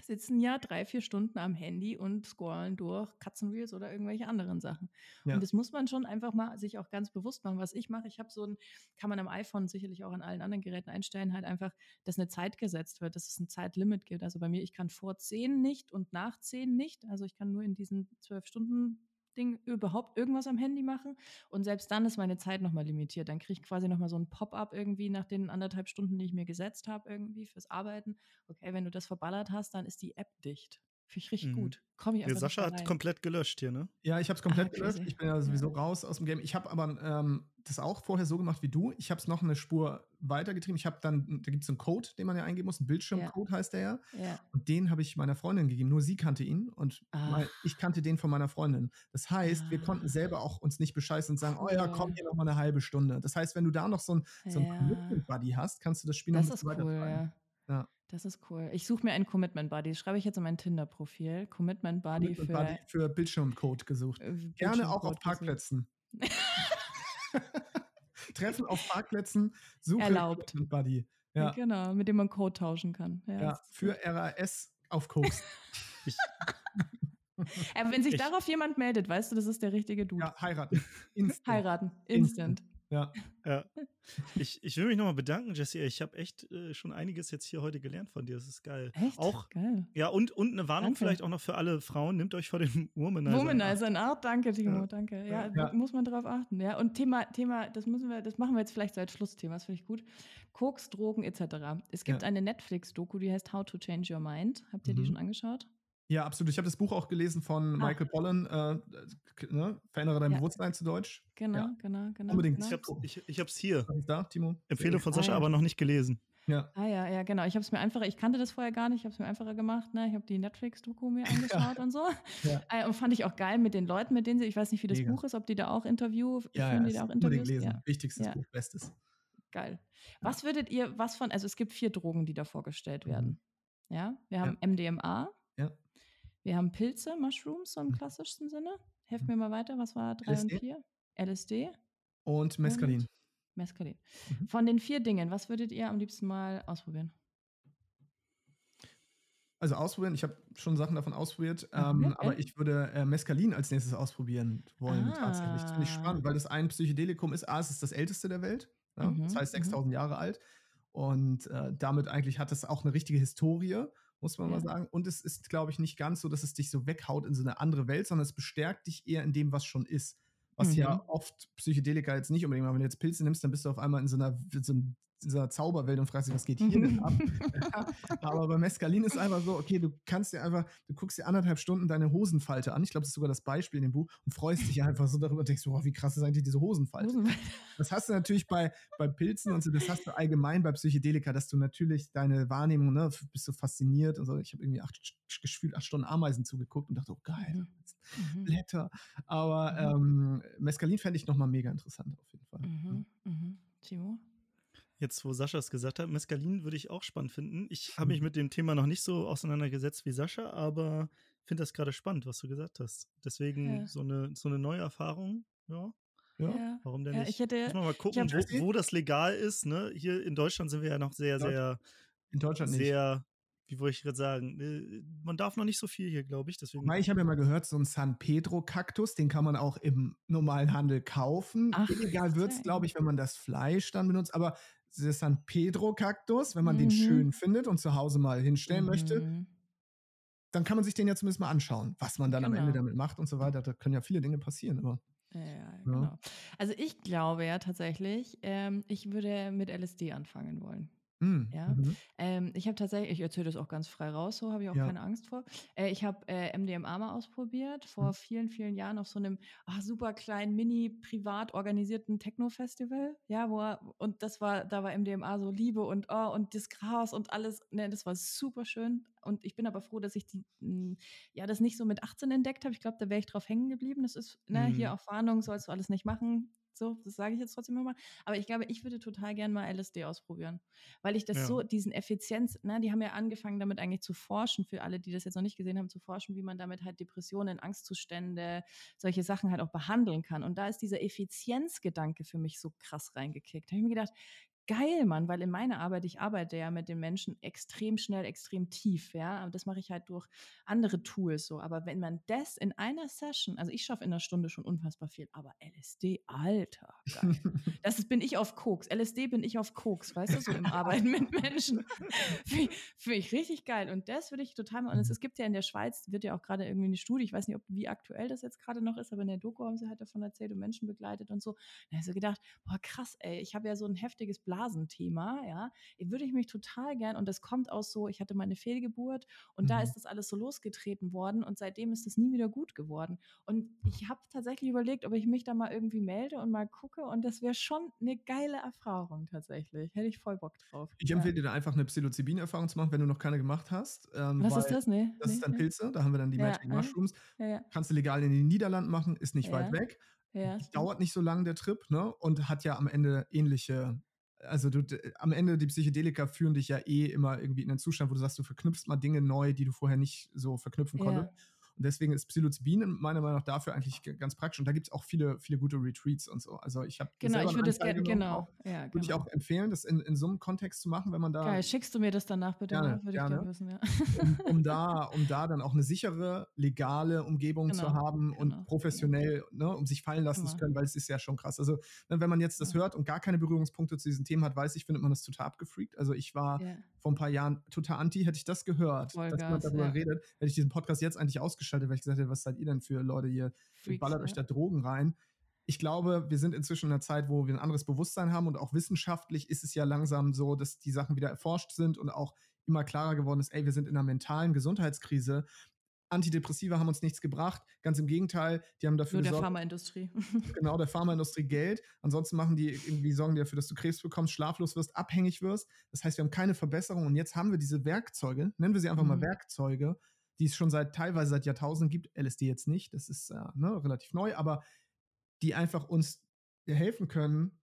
sitzen ja drei, vier Stunden am Handy und scrollen durch Katzenreels oder irgendwelche anderen Sachen. Ja. Und das muss man schon einfach mal sich auch ganz bewusst machen. Was ich mache, ich habe so ein, kann man am iPhone sicherlich auch an allen anderen Geräten einstellen, halt einfach, dass eine Zeit gesetzt wird, dass es ein Zeitlimit gibt. Also bei mir, ich kann vor zehn nicht und nach zehn nicht. Also ich kann nur in diesen zwölf Stunden Ding überhaupt irgendwas am Handy machen. Und selbst dann ist meine Zeit nochmal limitiert. Dann kriege ich quasi nochmal so ein Pop-up irgendwie nach den anderthalb Stunden, die ich mir gesetzt habe, irgendwie fürs Arbeiten. Okay, wenn du das verballert hast, dann ist die App dicht. Finde ich richtig mhm. gut. Komme ich einfach Sascha hat komplett gelöscht hier, ne? Ja, ich habe es komplett ah, gelöscht. Ich bin ja sowieso ja. raus aus dem Game. Ich habe aber ähm, das auch vorher so gemacht wie du. Ich habe es noch eine Spur weitergetrieben. Ich habe dann, da gibt es einen Code, den man ja eingeben muss. Ein Bildschirmcode ja. heißt der ja. ja. Und den habe ich meiner Freundin gegeben. Nur sie kannte ihn und mal, ich kannte den von meiner Freundin. Das heißt, ah. wir konnten ah. selber auch uns nicht bescheißen und sagen, oh ja, komm hier noch mal eine halbe Stunde. Das heißt, wenn du da noch so ein, so ein Commitment-Buddy hast, kannst du das Spiel das noch ein bisschen cool, weiter ja. Das ist cool. Ich suche mir einen Commitment Buddy. Das schreibe ich jetzt in mein Tinder-Profil. Commitment Buddy Commitment für, Buddy für Bildschirmcode gesucht. Äh, Bildschirmcode Gerne auch auf Parkplätzen. [laughs] Treffen auf Parkplätzen, suche Erlaubt. Commitment Buddy. Ja. Genau, mit dem man Code tauschen kann. Ja, ja für RAS auf Koks. [laughs] Aber wenn sich ich, darauf jemand meldet, weißt du, das ist der richtige Dude. Ja, heiraten. Instant. heiraten. Instant. Instant. Ja. [laughs] ja. Ich, ich will mich nochmal bedanken, Jesse. Ich habe echt äh, schon einiges jetzt hier heute gelernt von dir. Das ist geil. Echt? Auch, geil. Ja, und, und eine Warnung danke. vielleicht auch noch für alle Frauen. Nehmt euch vor dem Womanizer. Womanizer in Art. Danke, Timo. Ja. Danke. Ja, ja, muss man drauf achten. Ja, und Thema, Thema, das müssen wir, das machen wir jetzt vielleicht so als Schlussthema. Das finde ich gut. Koks, Drogen etc. Es gibt eine Netflix-Doku, die heißt How to Change Your Mind. Habt ihr mhm. die schon angeschaut? Ja, absolut. Ich habe das Buch auch gelesen von ah. Michael Pollan, äh, ne? Verändere dein ja. Bewusstsein zu Deutsch. Genau, ja. genau, genau. Unbedingt. Genau. Ich habe es hier. Da, Timo? Empfehlung von Sascha, ah, ja. aber noch nicht gelesen. Ja. Ah ja, ja, genau. Ich habe es mir einfacher, ich kannte das vorher gar nicht, ich habe es mir einfacher gemacht. Ne? Ich habe die Netflix-Doku mir [laughs] angeschaut ja. und so. Ja. Äh, und fand ich auch geil mit den Leuten, mit denen sie, ich weiß nicht, wie das Mega. Buch ist, ob die da auch Interview, ja, führen ja, die da auch Interviews. Lesen. Wichtigstes Buch, bestes. Geil. Was würdet ihr, was von, also es gibt vier Drogen, die da vorgestellt mhm. werden. Ja, wir haben MDMA, ja. Wir haben Pilze, Mushrooms, so im mhm. klassischsten Sinne. Helft mhm. mir mal weiter, was war 3 und 4? LSD. Und Mescalin. Und Mescalin. Mhm. Von den vier Dingen, was würdet ihr am liebsten mal ausprobieren? Also ausprobieren, ich habe schon Sachen davon ausprobiert, ähm, okay. aber ich würde äh, Mescalin als nächstes ausprobieren wollen, ah. tatsächlich. Das finde ich spannend, weil das ein Psychedelikum ist. A, es ist das älteste der Welt, ja? mhm. das heißt 6000 mhm. Jahre alt. Und äh, damit eigentlich hat es auch eine richtige Historie muss man ja. mal sagen. Und es ist, glaube ich, nicht ganz so, dass es dich so weghaut in so eine andere Welt, sondern es bestärkt dich eher in dem, was schon ist. Was mhm. ja oft Psychedelika jetzt nicht unbedingt, aber wenn du jetzt Pilze nimmst, dann bist du auf einmal in so einer, so einem dieser Zauberwelt und fragst dich, was geht hier denn ab? [laughs] Aber bei Mescalin ist einfach so, okay, du kannst dir einfach, du guckst dir anderthalb Stunden deine Hosenfalte an. Ich glaube, das ist sogar das Beispiel in dem Buch und freust dich einfach so darüber und denkst, oh, wie krass ist eigentlich diese Hosenfalte? Das hast du natürlich bei, bei Pilzen und so, das hast du allgemein bei Psychedelika, dass du natürlich deine Wahrnehmung, ne, bist so fasziniert und so. Ich habe irgendwie acht, gefühlt acht Stunden Ameisen zugeguckt und dachte, oh geil, mhm. mhm. Blätter. Aber mhm. ähm, Mescalin fände ich nochmal mega interessant auf jeden Fall. Mhm. Mhm. Timo? Jetzt, wo Sascha es gesagt hat, Mescalin würde ich auch spannend finden. Ich habe mich mit dem Thema noch nicht so auseinandergesetzt wie Sascha, aber finde das gerade spannend, was du gesagt hast. Deswegen ja. so, eine, so eine neue Erfahrung, ja. Ja. Warum denn ja, nicht? Ich hätte, Muss man mal gucken, wo, wo, das legal ist. Ne? Hier in Deutschland sind wir ja noch sehr, sehr. In Deutschland sehr, nicht wie wollte ich gerade sagen, äh, man darf noch nicht so viel hier, glaube ich. Deswegen ich habe ja mal gehört, so ein San Pedro-Kaktus, den kann man auch im normalen Handel kaufen. Ach, Illegal wird es, glaube ich, wenn man das Fleisch dann benutzt. Aber der San Pedro-Kaktus, wenn man mhm. den schön findet und zu Hause mal hinstellen mhm. möchte, dann kann man sich den ja zumindest mal anschauen, was man dann genau. am Ende genau. damit macht und so weiter. Da können ja viele Dinge passieren, aber. Ja, ja, genau. Also ich glaube ja tatsächlich, ähm, ich würde mit LSD anfangen wollen. Mhm. Ja, mhm. ähm, ich habe tatsächlich, ich erzähle das auch ganz frei raus, so habe ich auch ja. keine Angst vor. Äh, ich habe äh, MDMA mal ausprobiert vor mhm. vielen, vielen Jahren auf so einem ach, super kleinen, mini privat organisierten Techno-Festival. Ja, wo und das war, da war MDMA so Liebe und oh, und das Gras und alles. Ne, das war super schön. Und ich bin aber froh, dass ich die, hm, ja, das nicht so mit 18 entdeckt habe. Ich glaube, da wäre ich drauf hängen geblieben. Das ist, ne, hier mhm. auf Warnung sollst du alles nicht machen. So, das sage ich jetzt trotzdem immer. Aber ich glaube, ich würde total gerne mal LSD ausprobieren. Weil ich das ja. so, diesen Effizienz, ne, die haben ja angefangen, damit eigentlich zu forschen, für alle, die das jetzt noch nicht gesehen haben, zu forschen, wie man damit halt Depressionen, Angstzustände, solche Sachen halt auch behandeln kann. Und da ist dieser Effizienzgedanke für mich so krass reingekickt. Da habe ich mir gedacht, geil, Mann, weil in meiner Arbeit, ich arbeite ja mit den Menschen extrem schnell, extrem tief, ja. Und das mache ich halt durch andere Tools so. Aber wenn man das in einer Session, also ich schaffe in einer Stunde schon unfassbar viel, aber LSD, Alter, geil. [laughs] das ist, bin ich auf Koks. LSD bin ich auf Koks, weißt du, so im Arbeiten [laughs] mit Menschen. Finde find ich richtig geil. Und das würde ich total mal. Und es, es gibt ja in der Schweiz, wird ja auch gerade irgendwie eine Studie, ich weiß nicht, ob, wie aktuell das jetzt gerade noch ist, aber in der Doku haben sie halt davon erzählt und Menschen begleitet und so. Da habe ich so gedacht, boah, krass, ey, ich habe ja so ein heftiges Blasenthema, ja. Würde ich mich total gern, und das kommt aus so, ich hatte meine Fehlgeburt und mhm. da ist das alles so losgetreten worden und seitdem ist es nie wieder gut geworden. Und ich habe tatsächlich überlegt, ob ich mich da mal irgendwie melde und mal gucke und das wäre schon eine geile Erfahrung tatsächlich. Hätte ich voll Bock drauf. Ich empfehle ja. dir da einfach eine Psilocybin-Erfahrung zu machen, wenn du noch keine gemacht hast. Ähm, Was ist das? Nee. Das nee, ist dann Pilze, da haben wir dann die ja, Magic Mushrooms. Ja, Kannst du legal in den Niederlanden machen, ist nicht weit weg. Dauert nicht so lange der Trip, ne? Und hat ja am Ende ähnliche also du, am Ende die Psychedelika führen dich ja eh immer irgendwie in einen Zustand, wo du sagst, du verknüpfst mal Dinge neu, die du vorher nicht so verknüpfen konntest. Ja. Und deswegen ist Psilocybin meiner Meinung nach dafür eigentlich ganz praktisch. Und da gibt es auch viele, viele gute Retreats und so. Also ich habe genau, ich würde es gerne, genau, ja, würde genau. ich auch empfehlen, das in, in so einem Kontext zu machen, wenn man da. Geil, schickst du mir das danach bitte? Gerne, würde gerne. ich wissen, ja. um, um, da, [laughs] um da dann auch eine sichere, legale Umgebung genau, zu haben und genau. professionell, ne, um sich fallen lassen zu können, weil es ist ja schon krass. Also ne, wenn man jetzt das hört und gar keine Berührungspunkte zu diesem Thema hat, weiß ich, findet man das total abgefreakt. Also ich war yeah. vor ein paar Jahren total anti, hätte ich das gehört, Vollgas, dass man darüber ja. redet, hätte ich diesen Podcast jetzt eigentlich ausgeschaltet, weil ich gesagt hätte, was seid ihr denn für Leute hier? Freaks, ballert ja. euch da Drogen rein. Ich glaube, wir sind inzwischen in einer Zeit, wo wir ein anderes Bewusstsein haben und auch wissenschaftlich ist es ja langsam so, dass die Sachen wieder erforscht sind und auch immer klarer geworden ist, ey, wir sind in einer mentalen Gesundheitskrise. Antidepressiva haben uns nichts gebracht. Ganz im Gegenteil, die haben dafür. Nur der Pharmaindustrie. [laughs] genau, der Pharmaindustrie Geld. Ansonsten machen die irgendwie sorgen die dafür, dass du Krebs bekommst, schlaflos wirst, abhängig wirst. Das heißt, wir haben keine Verbesserung und jetzt haben wir diese Werkzeuge, nennen wir sie einfach mhm. mal Werkzeuge, die es schon seit teilweise seit Jahrtausenden gibt. LSD jetzt nicht, das ist äh, ne, relativ neu, aber die einfach uns helfen können,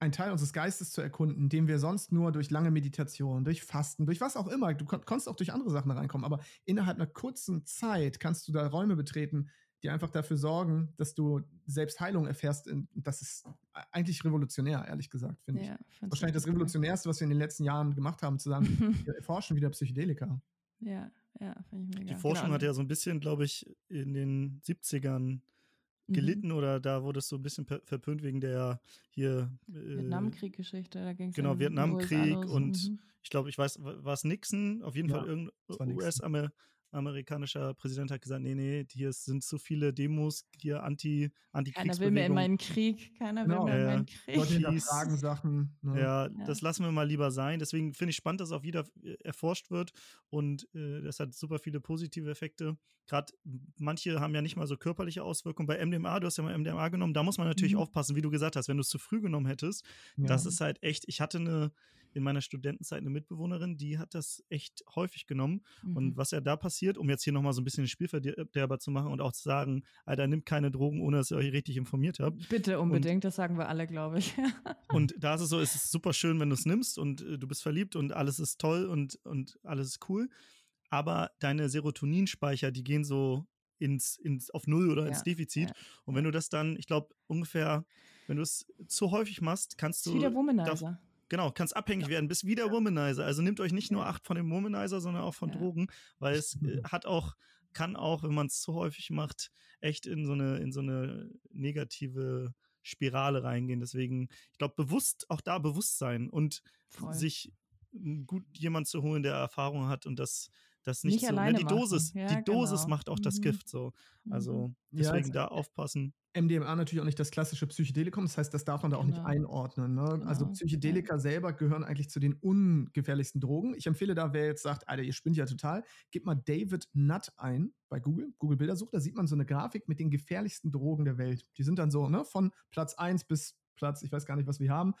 einen Teil unseres Geistes zu erkunden, den wir sonst nur durch lange Meditation, durch Fasten, durch was auch immer, du konntest auch durch andere Sachen reinkommen, aber innerhalb einer kurzen Zeit kannst du da Räume betreten, die einfach dafür sorgen, dass du selbst Heilung erfährst. Das ist eigentlich revolutionär, ehrlich gesagt, finde ja, ich. Wahrscheinlich das Revolutionärste, was wir in den letzten Jahren gemacht haben, zu sagen, [laughs] wir erforschen wieder Psychedelika. Ja, ja, finde ich mega. Die Forschung genau. hat ja so ein bisschen, glaube ich, in den 70ern mhm. gelitten mhm. oder da wurde es so ein bisschen verpönt wegen der hier äh, Vietnamkrieg-Geschichte. Da ging Genau, Vietnamkrieg und mhm. ich glaube, ich weiß, war es Nixon, auf jeden ja, Fall irgendein US-Amerikaner amerikanischer Präsident hat gesagt, nee, nee, hier sind zu viele Demos, hier anti anti Keiner will mehr in meinen Krieg, keiner genau. will mehr in meinen Krieg. Leute hinterfragen Sachen. Ne? Ja, ja, das lassen wir mal lieber sein. Deswegen finde ich spannend, dass auch wieder äh, erforscht wird und äh, das hat super viele positive Effekte. Gerade manche haben ja nicht mal so körperliche Auswirkungen. Bei MDMA, du hast ja mal MDMA genommen, da muss man natürlich mhm. aufpassen, wie du gesagt hast, wenn du es zu früh genommen hättest, ja. das ist halt echt, ich hatte eine in meiner Studentenzeit eine Mitbewohnerin, die hat das echt häufig genommen. Mhm. Und was ja da passiert, um jetzt hier nochmal so ein bisschen den Spielverderber zu machen und auch zu sagen, Alter, nimmt keine Drogen, ohne dass ihr euch richtig informiert habt. Bitte unbedingt, und, das sagen wir alle, glaube ich. [laughs] und da ist es so, es ist super schön, wenn du es nimmst und äh, du bist verliebt und alles ist toll und, und alles ist cool. Aber deine Serotoninspeicher, die gehen so ins, ins, auf Null oder ja, ins Defizit. Ja, und wenn du das dann, ich glaube, ungefähr, wenn du es zu häufig machst, kannst du. Wie der Womanizer. Genau, kannst abhängig ja. werden, bist wieder ja. Womanizer. Also nehmt euch nicht nur acht von dem Womanizer, sondern auch von ja. Drogen, weil es äh, [laughs] hat auch, kann auch, wenn man es zu häufig macht, echt in so eine, in so eine negative Spirale reingehen. Deswegen, ich glaube, bewusst, auch da bewusst sein und Voll. sich gut jemand zu holen, der Erfahrung hat und das, das nicht, nicht so. Ne, die Dosis, ja, die Dosis genau. macht auch das mhm. Gift so. Also mhm. deswegen ja, da aufpassen. MDMA natürlich auch nicht das klassische Psychedelikum, das heißt, das darf man da auch genau. nicht einordnen. Ne? Genau. Also Psychedelika ja. selber gehören eigentlich zu den ungefährlichsten Drogen. Ich empfehle da, wer jetzt sagt, Alter, ihr spinnt ja total, gebt mal David Nutt ein bei Google, Google Bildersuch, da sieht man so eine Grafik mit den gefährlichsten Drogen der Welt. Die sind dann so, ne, von Platz 1 bis Platz, ich weiß gar nicht, was wir haben,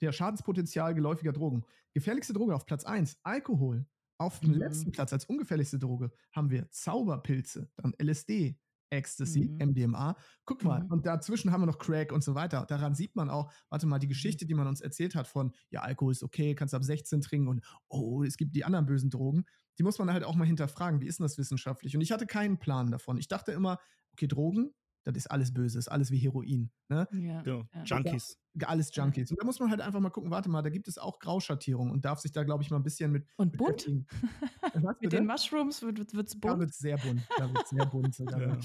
der Schadenspotenzial geläufiger Drogen. Gefährlichste Droge auf Platz 1, Alkohol. Auf dem mhm. letzten Platz als ungefährlichste Droge haben wir Zauberpilze, dann LSD, Ecstasy, mhm. MDMA. Guck mal, mhm. und dazwischen haben wir noch Crack und so weiter. Daran sieht man auch, warte mal, die mhm. Geschichte, die man uns erzählt hat von, ja, Alkohol ist okay, kannst ab 16 trinken und oh, es gibt die anderen bösen Drogen, die muss man halt auch mal hinterfragen, wie ist denn das wissenschaftlich? Und ich hatte keinen Plan davon. Ich dachte immer, okay, Drogen, das ist alles böse, ist alles wie Heroin. Ne? Ja. Ja. Junkies. Alles Junkies. Und da muss man halt einfach mal gucken, warte mal, da gibt es auch Grauschattierung und darf sich da, glaube ich, mal ein bisschen mit. Und bunt? [laughs] Mit den Mushrooms wird es bunt. Da wird es sehr bunt. Da wird sehr bunt. [laughs] Ja.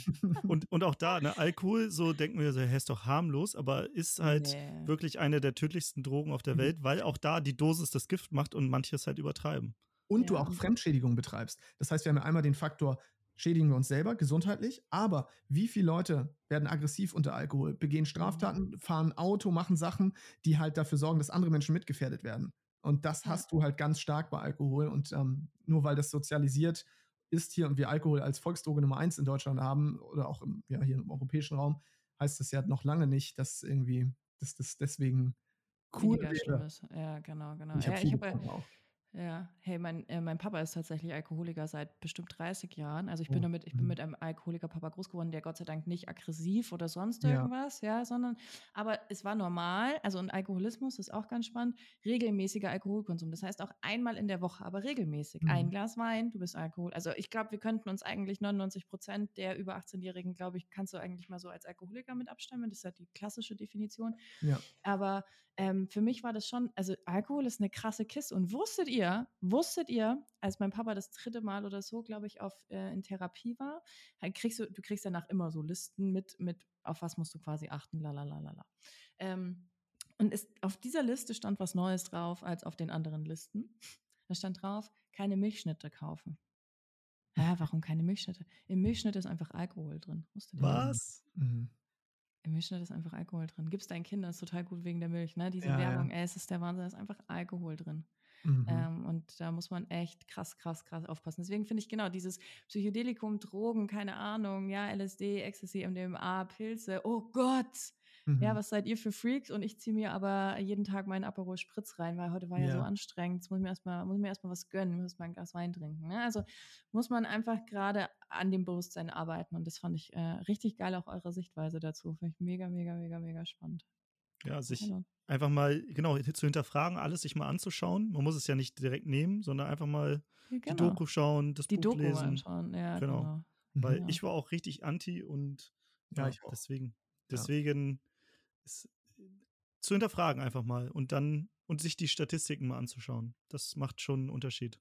und, und auch da, ne, Alkohol, so denken wir, so, hey, ist doch harmlos, aber ist halt nee. wirklich eine der tödlichsten Drogen auf der mhm. Welt, weil auch da die Dosis das Gift macht und manches halt übertreiben. Und ja. du auch Fremdschädigung betreibst. Das heißt, wir haben ja einmal den Faktor schädigen wir uns selber gesundheitlich, aber wie viele Leute werden aggressiv unter Alkohol, begehen Straftaten, mhm. fahren Auto, machen Sachen, die halt dafür sorgen, dass andere Menschen mitgefährdet werden. Und das ja. hast du halt ganz stark bei Alkohol. Und ähm, nur weil das sozialisiert ist hier und wir Alkohol als Volksdroge Nummer eins in Deutschland haben oder auch im, ja, hier im europäischen Raum, heißt das ja noch lange nicht, dass irgendwie, dass das deswegen cool ist. Ja, genau, genau. Ich ja, habe hab, ja, hey, mein, äh, mein Papa ist tatsächlich Alkoholiker seit bestimmt 30 Jahren. Also ich bin oh. damit, ich bin mhm. mit einem Alkoholiker-Papa groß geworden, der Gott sei Dank nicht aggressiv oder sonst ja. irgendwas, ja, sondern, aber es war normal, also und Alkoholismus ist auch ganz spannend, regelmäßiger Alkoholkonsum. Das heißt auch einmal in der Woche, aber regelmäßig. Mhm. Ein Glas Wein, du bist Alkohol. Also ich glaube, wir könnten uns eigentlich 99 Prozent der über 18-Jährigen, glaube ich, kannst du eigentlich mal so als Alkoholiker mit abstimmen. Das ist ja die klassische Definition. Ja. Aber ähm, für mich war das schon, also Alkohol ist eine krasse Kiste. Und wusstet ihr, wusstet ihr, als mein Papa das dritte Mal oder so, glaube ich, auf, äh, in Therapie war, kriegst du, du kriegst danach immer so Listen mit, mit, auf was musst du quasi achten, lalalala. Ähm, und ist, auf dieser Liste stand was Neues drauf als auf den anderen Listen. Da stand drauf, keine Milchschnitte kaufen. Ja, warum keine Milchschnitte? Im Milchschnitt ist einfach Alkohol drin. Was? Mhm. Im Milchschnitt ist einfach Alkohol drin. Gib's deinen Kindern, ist total gut wegen der Milch, ne? Diese ja, Werbung, ja. ey, es ist der Wahnsinn, ist einfach Alkohol drin. Mhm. Ähm, und da muss man echt krass, krass, krass aufpassen. Deswegen finde ich genau dieses Psychedelikum, Drogen, keine Ahnung, ja, LSD, Ecstasy, MDMA, Pilze, oh Gott, Mhm. Ja, was seid ihr für Freaks? Und ich ziehe mir aber jeden Tag meinen Aperol Spritz rein, weil heute war ja, ja so anstrengend. Jetzt muss ich mir erstmal, muss mir erstmal was gönnen, muss erstmal ein Glas Wein trinken. Ne? Also muss man einfach gerade an dem Bewusstsein arbeiten. Und das fand ich äh, richtig geil, auch eure Sichtweise dazu. Finde ich mega, mega, mega, mega spannend. Ja, sich genau. Einfach mal, genau, zu hinterfragen, alles sich mal anzuschauen. Man muss es ja nicht direkt nehmen, sondern einfach mal ja, genau. die Doku schauen, das die Buch Doku lesen. Anschauen. Ja, genau. genau. Weil ja. ich war auch richtig anti und ja, ich deswegen, deswegen ist, zu hinterfragen einfach mal und dann und sich die Statistiken mal anzuschauen. Das macht schon einen Unterschied.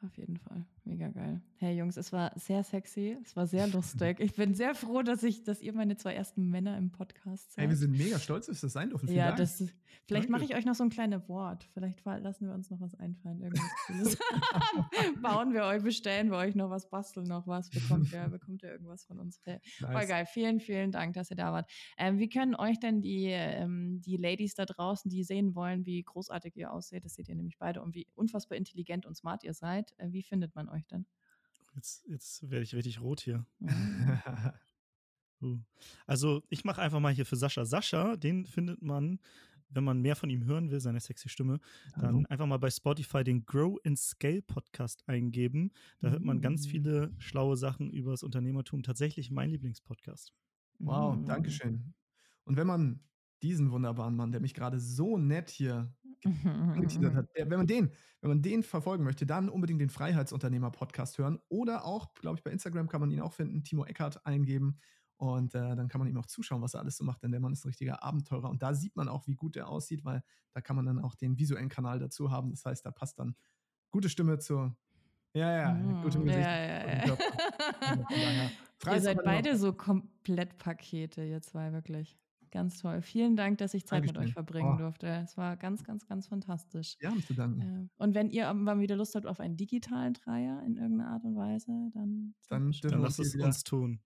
Auf jeden Fall. Mega geil. Hey Jungs, es war sehr sexy, es war sehr lustig. Ich bin sehr froh, dass ich, dass ihr meine zwei ersten Männer im Podcast seid. Hey, wir sind mega stolz, dass das sein dürfen. Vielen ja, Dank. das vielleicht mache ich euch noch so ein kleines Wort. Vielleicht lassen wir uns noch was einfallen, irgendwas. [laughs] Bauen wir euch, bestellen wir euch noch was, basteln noch was, bekommt ihr, bekommt ihr irgendwas von uns. Hey, nice. Voll geil. Vielen, vielen Dank, dass ihr da wart. Ähm, wie können euch denn die, ähm, die Ladies da draußen, die sehen wollen, wie großartig ihr aussieht, das seht ihr nämlich beide und wie unfassbar intelligent und smart ihr seid, äh, wie findet man euch denn? Jetzt, jetzt werde ich richtig rot hier. [laughs] uh. Also, ich mache einfach mal hier für Sascha. Sascha, den findet man, wenn man mehr von ihm hören will, seine sexy Stimme, dann Hallo. einfach mal bei Spotify den Grow and Scale Podcast eingeben. Da hört man ganz mm. viele schlaue Sachen über das Unternehmertum. Tatsächlich mein Lieblingspodcast. Wow, mhm. Dankeschön. Und wenn man diesen wunderbaren Mann, der mich gerade so nett hier angeteasert hat. wenn man den, wenn man den verfolgen möchte, dann unbedingt den Freiheitsunternehmer-Podcast hören. Oder auch, glaube ich, bei Instagram kann man ihn auch finden, Timo Eckert eingeben. Und äh, dann kann man ihm auch zuschauen, was er alles so macht, denn der Mann ist ein richtiger Abenteurer. Und da sieht man auch, wie gut er aussieht, weil da kann man dann auch den visuellen Kanal dazu haben. Das heißt, da passt dann gute Stimme zur. Ja, ja, mhm. gute Musik. Ja, ja, ja. Ihr seid beide so komplett Pakete, ihr zwei, wirklich. Ganz toll. Vielen Dank, dass ich Zeit Dankeschön. mit euch verbringen oh. durfte. Es war ganz, ganz, ganz fantastisch. Ja, zu danken. Und wenn ihr mal wieder Lust habt auf einen digitalen Dreier in irgendeiner Art und Weise, dann. Dann, dann lasst es uns tun.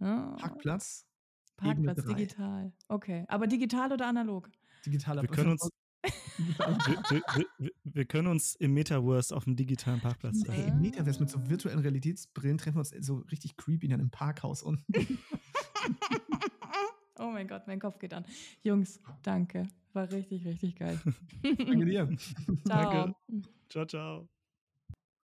Ja. Parkplatz. Parkplatz digital. Okay. Aber digital oder analog? Digital. Wir können uns. [laughs] wir, wir, wir, können uns im Metaverse auf dem digitalen Parkplatz treffen. Ey, im Metaverse mit so virtuellen Realitätsbrillen treffen wir uns so richtig creepy in einem Parkhaus unten. [laughs] Oh mein Gott, mein Kopf geht an. Jungs, danke. War richtig, richtig geil. danke dir. ciao. Danke. Ciao, ciao.